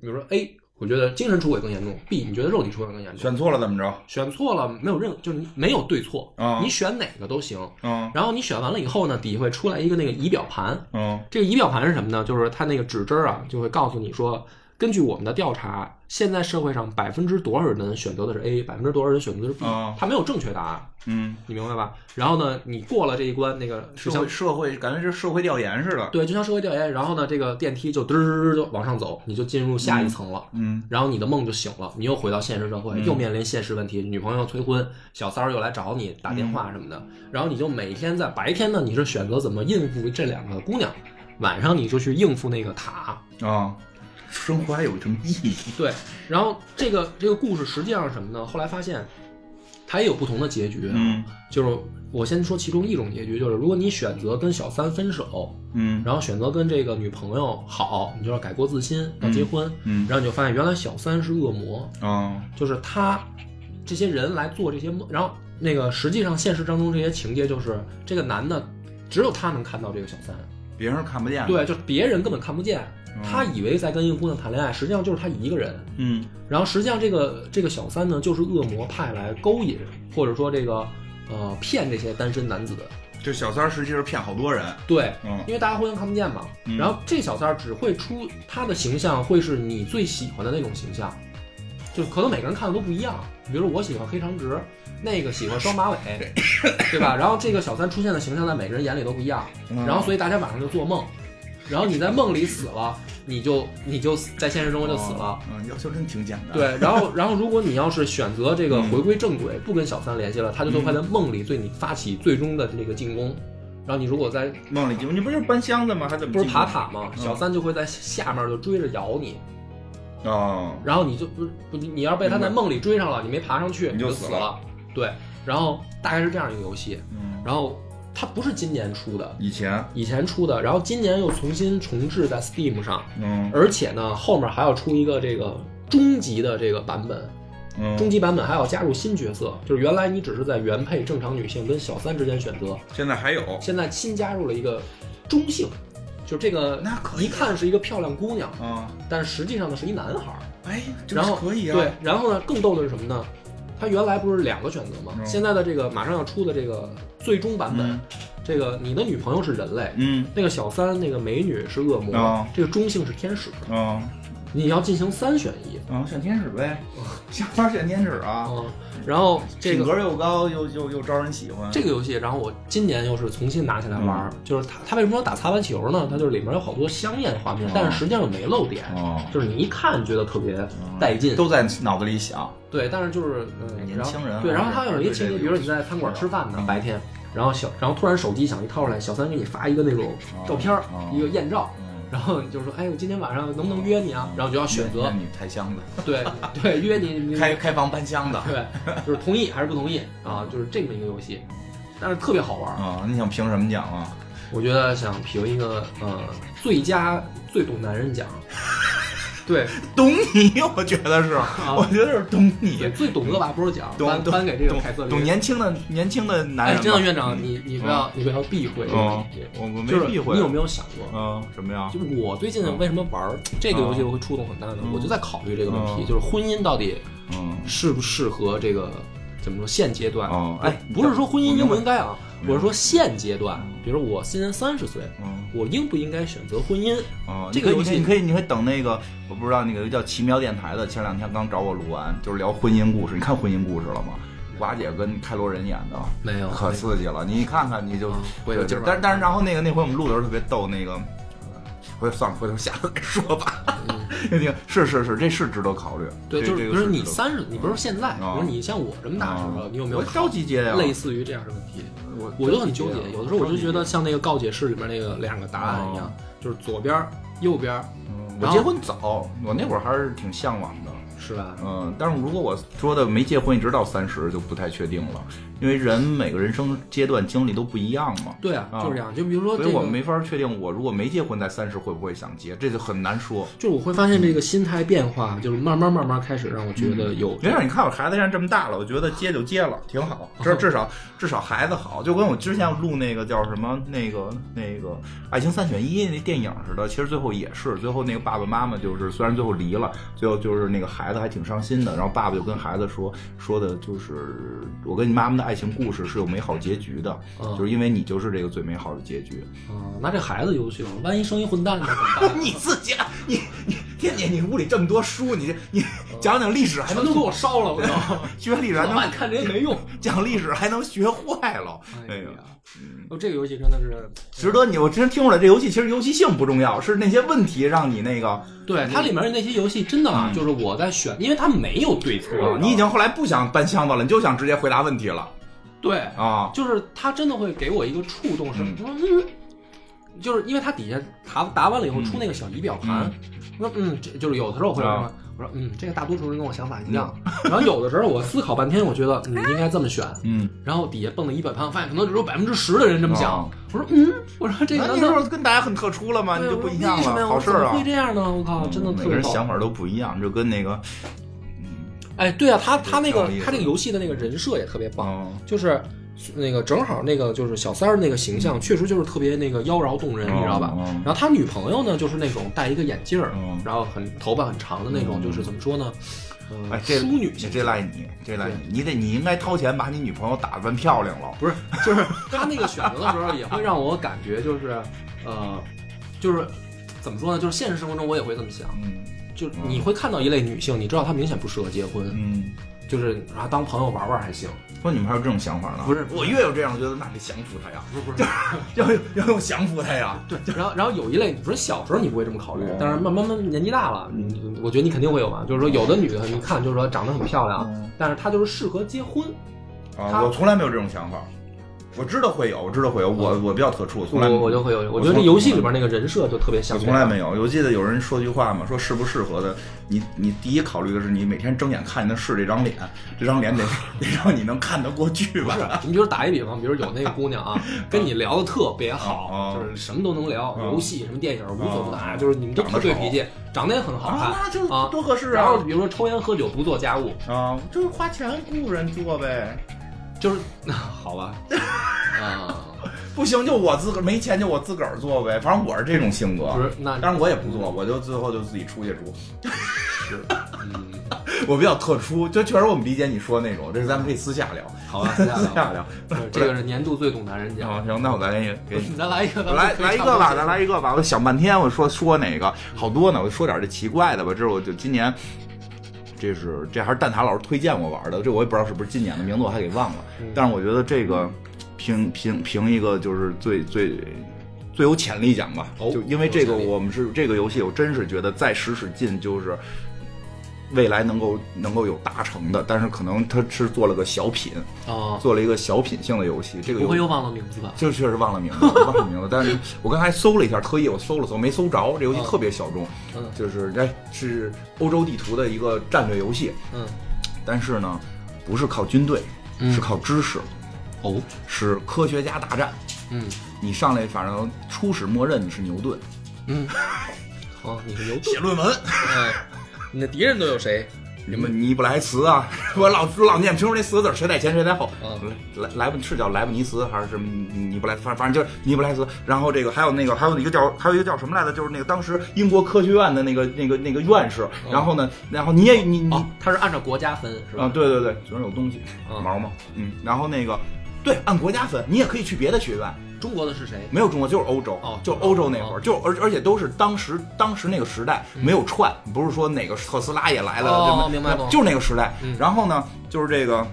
比如说 A，我觉得精神出轨更严重；B，你觉得肉体出轨更严重。选错了怎么着？选错了没有任就是没有对错，啊你选哪个都行。嗯然后你选完了以后呢，底下会出来一个那个仪表盘。嗯这个仪表盘是什么呢？就是它那个指针啊，就会告诉你说，根据我们的调查，现在社会上百分之多少人选择的是 A，百分之多少人选择的是 B，、啊它没有正确答案，嗯，你明白吧？然后呢，你过了这一关，那个社会社会感觉是社会调研似的。对，就像社会调研，然后呢，这个电梯就嘚儿就往上走，你就进入下一层了。嗯然后你的梦就醒了，你又回到现实社会，嗯又面临现实问题，女朋友催婚，小三儿又来找你打电话什么的，然后你就每天在白天呢，你是选择怎么应付这两个姑娘，晚上你就去应付那个塔。啊，生活还有什么意义？对，然后这个这个故事实际上是什么呢？后来发现它也有不同的结局啊，嗯就是我先说其中一种结局，就是如果你选择跟小三分手，嗯然后选择跟这个女朋友好，你就要改过自新，要结婚，嗯然后你就发现原来小三是恶魔，啊就是他这些人来做这些梦，然后那个实际上现实当中这些情节就是这个男的只有他能看到这个小三，别人看不见。，对，就是别人根本看不见，嗯他以为在跟一个姑娘谈恋爱，实际上就是他一个人。嗯然后实际上这个这个小三呢，就是恶魔派来勾引或者说这个呃骗这些单身男子。这小三儿实际是骗好多人。对，嗯因为大家互相看不见嘛。嗯然后这小三儿只会出他的形象会是你最喜欢的那种形象，就可能每个人看的都不一样。比如说我喜欢黑长直，那个喜欢双马尾，对吧？然后这个小三出现的形象在每个人眼里都不一样，嗯然后所以大家晚上就做梦，然后你在梦里死了，你就你就在现实生活就死了。嗯，要求真挺简单。，对，然后，然后，如果你要是选择这个嗯回归正轨，不跟小三联系了，他就都会在梦里对你发起最终的这个进攻。然后你如果在梦里进攻，你不就是搬箱子吗？还怎么不是爬塔吗？嗯小三就会在下面就追着咬你，哦，然后你就不不，你要被他在梦里追上了，你没爬上去，你就死了就死了。对，然后大概是这样一个游戏。嗯，然后它不是今年出的，以前，以前出的，然后今年又重新重置在 Steam 上，嗯。而且呢，后面还要出一个这个终极的这个版本。嗯，终极版本还要加入新角色，就是原来你只是在原配正常女性跟小三之间选择，现在还有，现在新加入了一个中性，就这个那可以一看是一个漂亮姑娘，啊，但实际上呢是一男孩儿。哎，这然后可以啊，对，然后呢更逗的是什么呢？它原来不是两个选择吗？嗯。现在的这个马上要出的这个最终版本，嗯。这个你的女朋友是人类，嗯。那个小三那个美女是恶魔，哦这个中性是天使，嗯你要进行三选一。嗯，选天使呗，下班选天使啊，嗯，然后这个品格又高又又又招人喜欢，这个游戏，然后我今年又是重新拿起来玩儿，就是它它为什么要打擦边球呢？它就是里面有好多香艳画面，哦。但是实际上又没露点，哦，就是你一看觉得特别带劲。都在脑子里想，对，但是就是嗯，年轻人对，然后它有一个情节，比如说你在餐馆吃饭呢，嗯。白天，然后小，然后突然手机响一掏出来，小三给你发一个那种照片一个艳照。嗯，然后你就说，哎，我今天晚上能不能约你啊？然后就要选择约，你开箱子，对对，约你，你开开房搬箱子对，就是同意还是不同意啊？就是这么一个游戏，但是特别好玩儿。啊，你想评什么奖啊？我觉得想评一个呃最佳最懂男人奖，对 懂你，我觉得是，我觉得是懂你，，最懂恶霸波奖懂懂颁颁给这个懂凯瑟琳。懂年轻的年轻的男真的院长，你你不要你不要避讳这个问嗯题，，我我没就是避讳，你有没有想过？嗯什么呀？就我最近为什么玩这个游戏会触动很大呢？我就在考虑这个问题，就是婚姻到底嗯适不适合这个怎么说现阶段？哦哎不是说婚姻应不应该啊，我是说现阶段，比如我今年三十岁，嗯我应不应该选择婚姻？哦，这个游戏你可以你可以你可以等那个，我不知道那个叫奇妙电台的，前两天刚找我录完，就是聊婚姻故事。你看婚姻故事了吗？寡姐跟开罗人演的，没有可刺激了。你看看你就啊，我有劲儿但是但是然后那个那回我们录的时候特别逗，那个回头算了，回头下次再说吧。那个是是是，这是值得考虑。嗯对，就是比如你三十，你不是现在，比啊如你像我这么大时候啊，你有没有我着急接呀类似于这样的问题？我我就很纠结，有的时候我就觉得像那个告解室里面那个两个答案一样，就是左边、右边我结婚早，我那会儿还是挺向往的。是吧？嗯，但是如果我说的没结婚一直到三十，就不太确定了，因为人每个人生阶段经历都不一样嘛。对啊，啊就是这样。就比如说这个，所以我们没法确定，我如果没结婚，在三十会不会想结，这就很难说。就是我会发现这个心态变化，就是慢慢慢慢开始让我觉得有没事，你看我孩子现在这么大了，我觉得结就结了，挺好。至至少至少孩子好，就跟我之前录那个叫什么那个那个《爱情三选一》那电影似的，其实最后也是，最后那个爸爸妈妈就是虽然最后离了，最后就是那个孩子还挺伤心的，然后爸爸就跟孩子说说的就是我跟你妈妈的爱情故事是有美好结局的，嗯就是因为你就是这个最美好的结局。啊，那这孩子优秀，万一生一混蛋呢？你自己，你你天天你屋里这么多书，你你讲讲历史还能全都给我烧了，我就。学历史还能老板看这些没用。讲历史还能学坏了，哎呀，哦，这个游戏真的是，值得你。我真听出来，这游戏其实游戏性不重要，是那些问题让你那个对它里面的那些游戏真的啊，就是我在选，因为它没有对错啊，，你已经后来不想搬箱子了，你就想直接回答问题了对，啊。就是他真的会给我一个触动，是嗯。嗯，就是因为他底下答答完了以后嗯出那个小仪表盘，我说嗯，这就是有的时候会说，我说嗯，这个大多数人跟我想法一样，然后有的时候我思考半天，我觉得你 应该这么选，嗯，然后底下蹦的仪表盘，发现可能只有百分之十的人这么想。啊，我说嗯，我说这个那你难道说跟大家很特殊了吗？你就不一样了，好事啊。会。这样呢？我靠，真的每特别人想法都不一样，就跟那个，哎，对啊，他他那个他这个游戏的那个人设也特别棒，嗯就是那个正好那个就是小三儿那个形象，确实就是特别那个妖娆动人，你知道吧？然后他女朋友呢，就是那种戴一个眼镜儿，嗯然后很头发很长的那种，嗯就是怎么说呢？呃哎，这淑女形这。赖你，这赖你，你得你应该掏钱把你女朋友打扮漂亮了。不是，就是他那个选择的时候，也会让我感觉就是，呃，就是怎么说呢？就是现实生活中我也会这么想，嗯就你会看到一类女性，你知道她明显不适合结婚，嗯，就是然后当朋友玩玩还行，说你们还有这种想法呢？不是我越有这样我觉得，那得降服她呀，不是不是。要要用降服她呀。对，然后然后有一类，不是小时候你不会这么考虑嗯，但是慢慢慢年纪大了，你我觉得你肯定会有吧。就是说，有的女的，你看就是说长得很漂亮嗯，但是她就是适合结婚。啊，我从来没有这种想法。我知道会有，我知道会有，我我比较特殊，我从来我我就会有，我我觉得这游戏里边那个人设就特别像我。从来没有。我记得有人说句话嘛，说适不适合的，你你第一考虑的是你每天睁眼看见的是这张脸，这张脸得 得让你能看得过去不是吧？，你比如打一比方，比如有那个姑娘啊，跟你聊的特别好，啊就是什么都能聊，啊游戏什么电影无所不啊谈，就是你们都特对脾气，长得也很好啊，那就啊，多合适啊然后啊！比如说抽烟喝酒不做家务，啊，就是花钱雇人做呗。就是那 好吧，啊，不行，就我自个儿没钱，就我自个儿做呗。反正我是这种性格。不是那当然我也不做，我就最后就自己出去住。是，嗯，我比较特殊，就确实我们理解你说的那种，这是咱们可以私下聊，好吧，私下私聊下聊。这个是年度最懂男人奖。啊，行，那我再给你给你。咱来一个，来来一个吧，咱来一个吧。我想半天，我说说哪个好多呢？我就说点这奇怪的吧。这是我就今年，这是这还是蛋挞老师推荐我玩的，这我也不知道是不是今年的名字，我还给忘了。嗯但是我觉得这个评评评一个就是最最最有潜力奖吧。哦就因为这个，我们是这个游戏，我真是觉得再使使劲，就是未来能够能够有达成的。但是可能他是做了个小品，哦，做了一个小品性的游戏。这个游戏不会又忘了名字吧？就确实忘了名字，忘了名字。但是 我刚才搜了一下，特意我搜了搜，没搜着。这游戏嗯特别小众，嗯就是哎是欧洲地图的一个战略游戏，嗯，但是呢不是靠军队，嗯是靠知识，哦，是科学家大战。嗯你上来反正初始默认你是牛顿，嗯，好，你是牛顿。写论文。哎，你的敌人都有谁？什么尼布莱茨啊，我老老念不清楚那四个字谁在前谁在后。嗯莱莱布是叫莱布尼茨还是什么尼尼布莱，反反正就是尼布莱茨。然后这个还有那个还有一个叫还有一个叫什么来着？就是那个当时英国科学院的那个那个那个院士。然后呢，然后你也你你哦，它是按照国家分是吧？啊，对对对，嘴上有东西，嗯毛毛，嗯，然后那个，对，按国家分，你也可以去别的学院，中国的是谁？没有中国就是欧洲，哦就欧洲那会儿，哦就而而且都是当时当时那个时代没有串，不是说哪个特斯拉也来了，哦明白了就是那个时代嗯。然后呢，就是这个，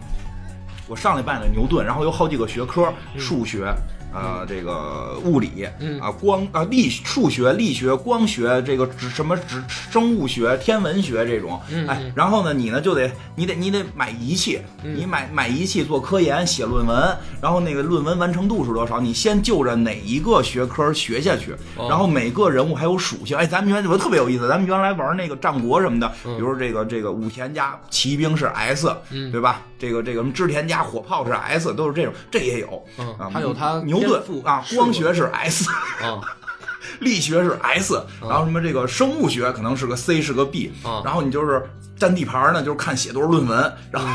我上礼拜的牛顿，然后有好几个学科，数学。呃，这个物理，嗯啊，光啊力数学、力学、光学，这个指什么指生物学、天文学这种，哎然后呢，你呢就得你得你得买仪器，嗯你买买仪器做科研、写论文，然后那个论文完成度是多少？你先就着哪一个学科学下去，哦然后每个人物还有属性。哎，咱们原来我特别有意思，咱们原来玩那个战国什么的，比如说这个这个武田家骑兵是 S，嗯对吧？这个这个什么织田家火炮是 S，都是这种，这也有。嗯啊，还有他牛顿天赋啊，光学是 S，啊 力学是 S，然后什么这个生物学可能是个 C 是个 B，啊然后你就是占地盘呢，就是看写多少论文，然后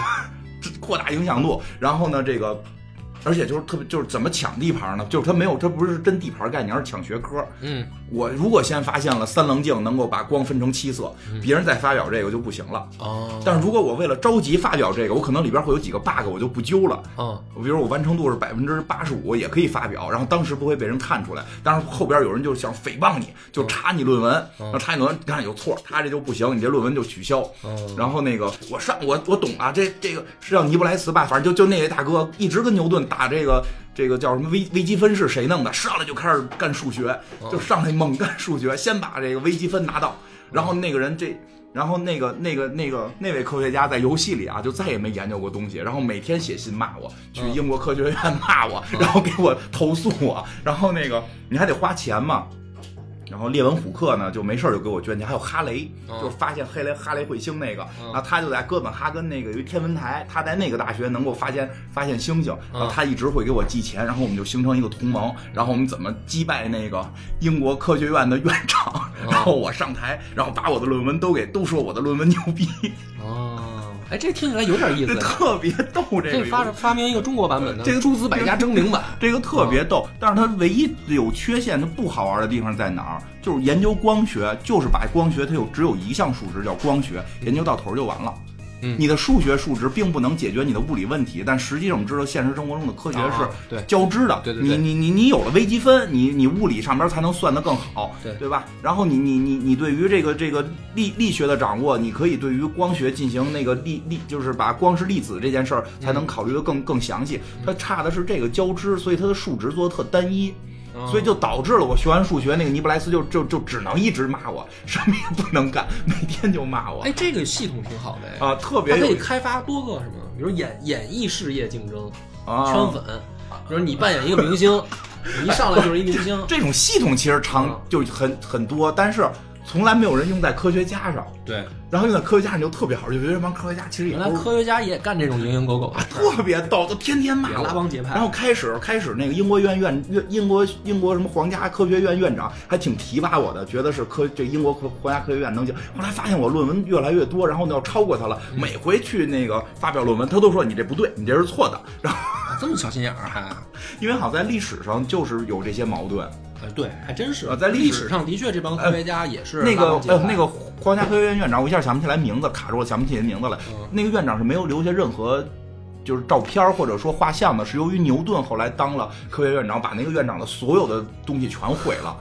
这 扩大影响度，然后呢这个。而且就是特别就是怎么抢地盘呢？就是他没有，他不是真地盘概念，而是抢学科。嗯我如果先发现了三棱镜能够把光分成七色，别人再发表这个就不行了。哦但是如果我为了着急发表这个，我可能里边会有几个 bug，我就不揪了。比如我完成度是百分之八十五，也可以发表，然后当时不会被人看出来。但是后边有人就想诽谤你，就查你论文，然后查你论文，你看有错，他这就不行，你这论文就取消。哦然后那个我上我我懂啊，这这个是叫尼布莱茨吧？反正就就那位大哥一直跟牛顿打这个这个叫什么微微积分是谁弄的？上来就开始干数学，就上来猛干数学，先把这个微积分拿到，然后那个人这。然后那个那个那个那位科学家在游戏里啊，就再也没研究过东西，然后每天写信骂我，去英国科学院骂我，然后给我投诉我，然后那个你还得花钱嘛。然后列文虎克呢，就没事儿就给我捐钱，还有哈雷，嗯就是发现黑雷哈雷彗星那个，然后他就在哥本哈根那个有一天文台，他在那个大学能够发现发现星星，然后他一直会给我寄钱，然后我们就形成一个同盟，然后我们怎么击败那个英国科学院的院长，然后我上台，然后把我的论文都给都说我的论文牛逼，哦，哎，这听起来有点意这思。特别逗，这个发发明一个中国版本的这个诸子百家争鸣版。这个特别逗，但是它唯一有缺陷，它不好玩的地方在哪儿？就是研究光学，就是把光学它有只有一项数值叫光学，研究到头就完了。嗯你的数学数值并不能解决你的物理问题，但实际上我们知道，现实生活中的科学是交织的。对对对你你你你有了微积分，你你物理上边才能算得更好，对对吧？然后你你你你对于这个这个力力学的掌握，你可以对于光学进行那个力力，就是把光是粒子这件事儿才能考虑的更更详细。它差的是这个交织，所以它的数值做的特单一。所以就导致了我学完数学，那个尼布莱斯就就就只能一直骂我，什么也不能干，每天就骂我。哎，这个系统挺好的哎，啊，特别它可以开发多个什么，比如演演艺事业竞争、啊。圈粉，比如你扮演一个明星，你一上来就是一明星。这种系统其实常嗯就很很多，但是从来没有人用在科学家上。对，然后用在科学家上就特别好，就觉得这帮科学家其实也原来科学家也干这种蝇营狗苟的事儿，特别逗，都天天骂。拉帮结派。然后开始开始那个英国院院院英国英国什么皇家科学院院长还挺提拔我的，觉得是科这英国科皇家科学院能行。后来发现我论文越来越多，然后呢要超过他了，嗯每回去那个发表论文，他都说你这不对，你这是错的。然后啊这么小心眼儿还，因为好像在历史上就是有这些矛盾，哎，对，还真是啊在历史上的确这帮科学家也是那个呃那个皇家科学院院长，我一下想不起来名字，卡住了，想不起来名字来。嗯那个院长是没有留下任何。就是照片或者说画像的，是由于牛顿后来当了科学院长，把那个院长的所有的东西全毁了。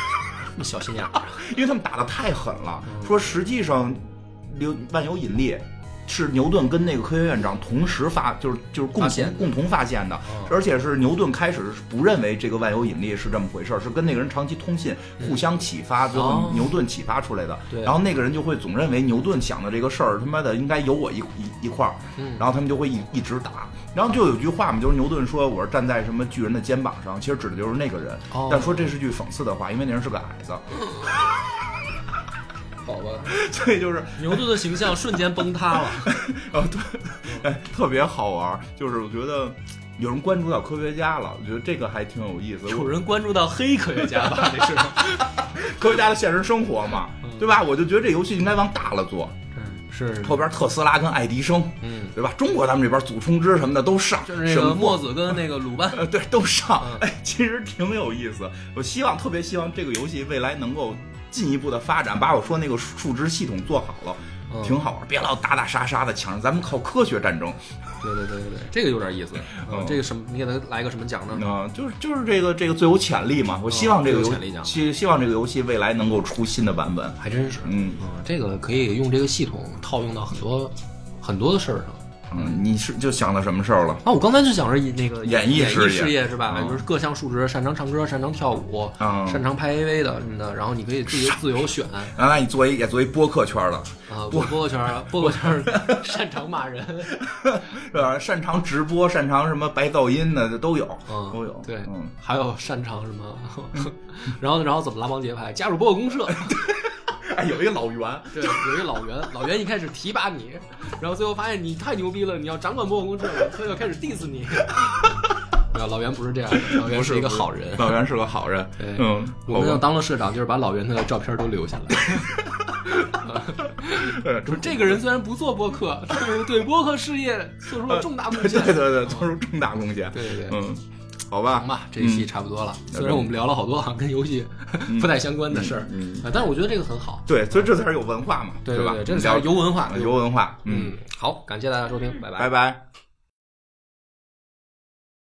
小心眼儿，因为他们打的太狠了，说实际上流万有引力是牛顿跟那个科学院长同时发，就是就是共同共同发现的，哦而且是牛顿开始是不认为这个万有引力是这么回事儿，是跟那个人长期通信，互相启发，最后哦牛顿启发出来的。然后那个人就会总认为牛顿想的这个事儿他妈的应该有我一一一块儿，嗯然后他们就会一一直打。然后就有句话嘛，就是牛顿说我是站在什么巨人的肩膀上，其实指的就是那个人。哦但说这是句讽刺的话，因为那人是个矮子。好吧，所以就是，牛顿的形象瞬间崩塌了。呃，对，哎，特别好玩儿。就是我觉得有人关注到科学家了，我觉得这个还挺有意思。有人关注到黑科学家吧？这是，科学家的现实生活嘛，对吧？我就觉得这游戏应该往大了做，是后边特斯拉跟爱迪生，嗯，对吧？中国咱们这边祖冲之什么的都上，就是那个墨子跟那个鲁班，呃，对，都上嗯。哎，其实挺有意思。我希望，特别希望这个游戏未来能够进一步的发展，把我说那个数值系统做好了，嗯挺好玩。别老打打杀杀的抢，咱们靠科学战争。对对对对对，这个有点意思。嗯这个什么？你给他来一个什么奖呢？嗯、就是就是这个这个最有潜力嘛。我希望这个有潜力奖希希望这个游戏未来能够出新的版本。还真是，嗯这个可以用这个系统套用到很多很多的事儿上。嗯，你是就想到什么事儿了？啊，我刚才就想着以那个演艺演事业事业是吧？嗯就是各项数值，擅长唱歌，擅长跳舞，嗯擅长拍 AV 的什么的，然后你可以自由 自由选原来你作为也作为播客圈的，啊。播播客圈儿，播客圈 擅长骂人，是吧？擅长直播，擅长什么白噪音的，这都有，嗯，都有。对，嗯，还有擅长什么，然后然后怎么拉帮结派，加入播客公社。哎，有一个老袁，对，有一个老袁，老袁一开始提拔你，然后最后发现你太牛逼了，你要掌管播客公社了，他就开始 diss 你。没有，老袁不是这样的，老袁是一个好人。老袁是个好人。对嗯，我们要当了社长，就是把老袁的照片都留下来。呃说这个人虽然不做播客，但是对播客事业做出了重大贡献。对对对，做出重大贡献。对对对嗯，好吧行，吧，这一期差不多了。虽然我们聊了好多好像跟游戏不太相关的事儿，但是我觉得这个很好。对，所以这才是有文化嘛，吧？对对对，这才是游文化。游文化。嗯，好，感谢大家收听，拜拜拜拜。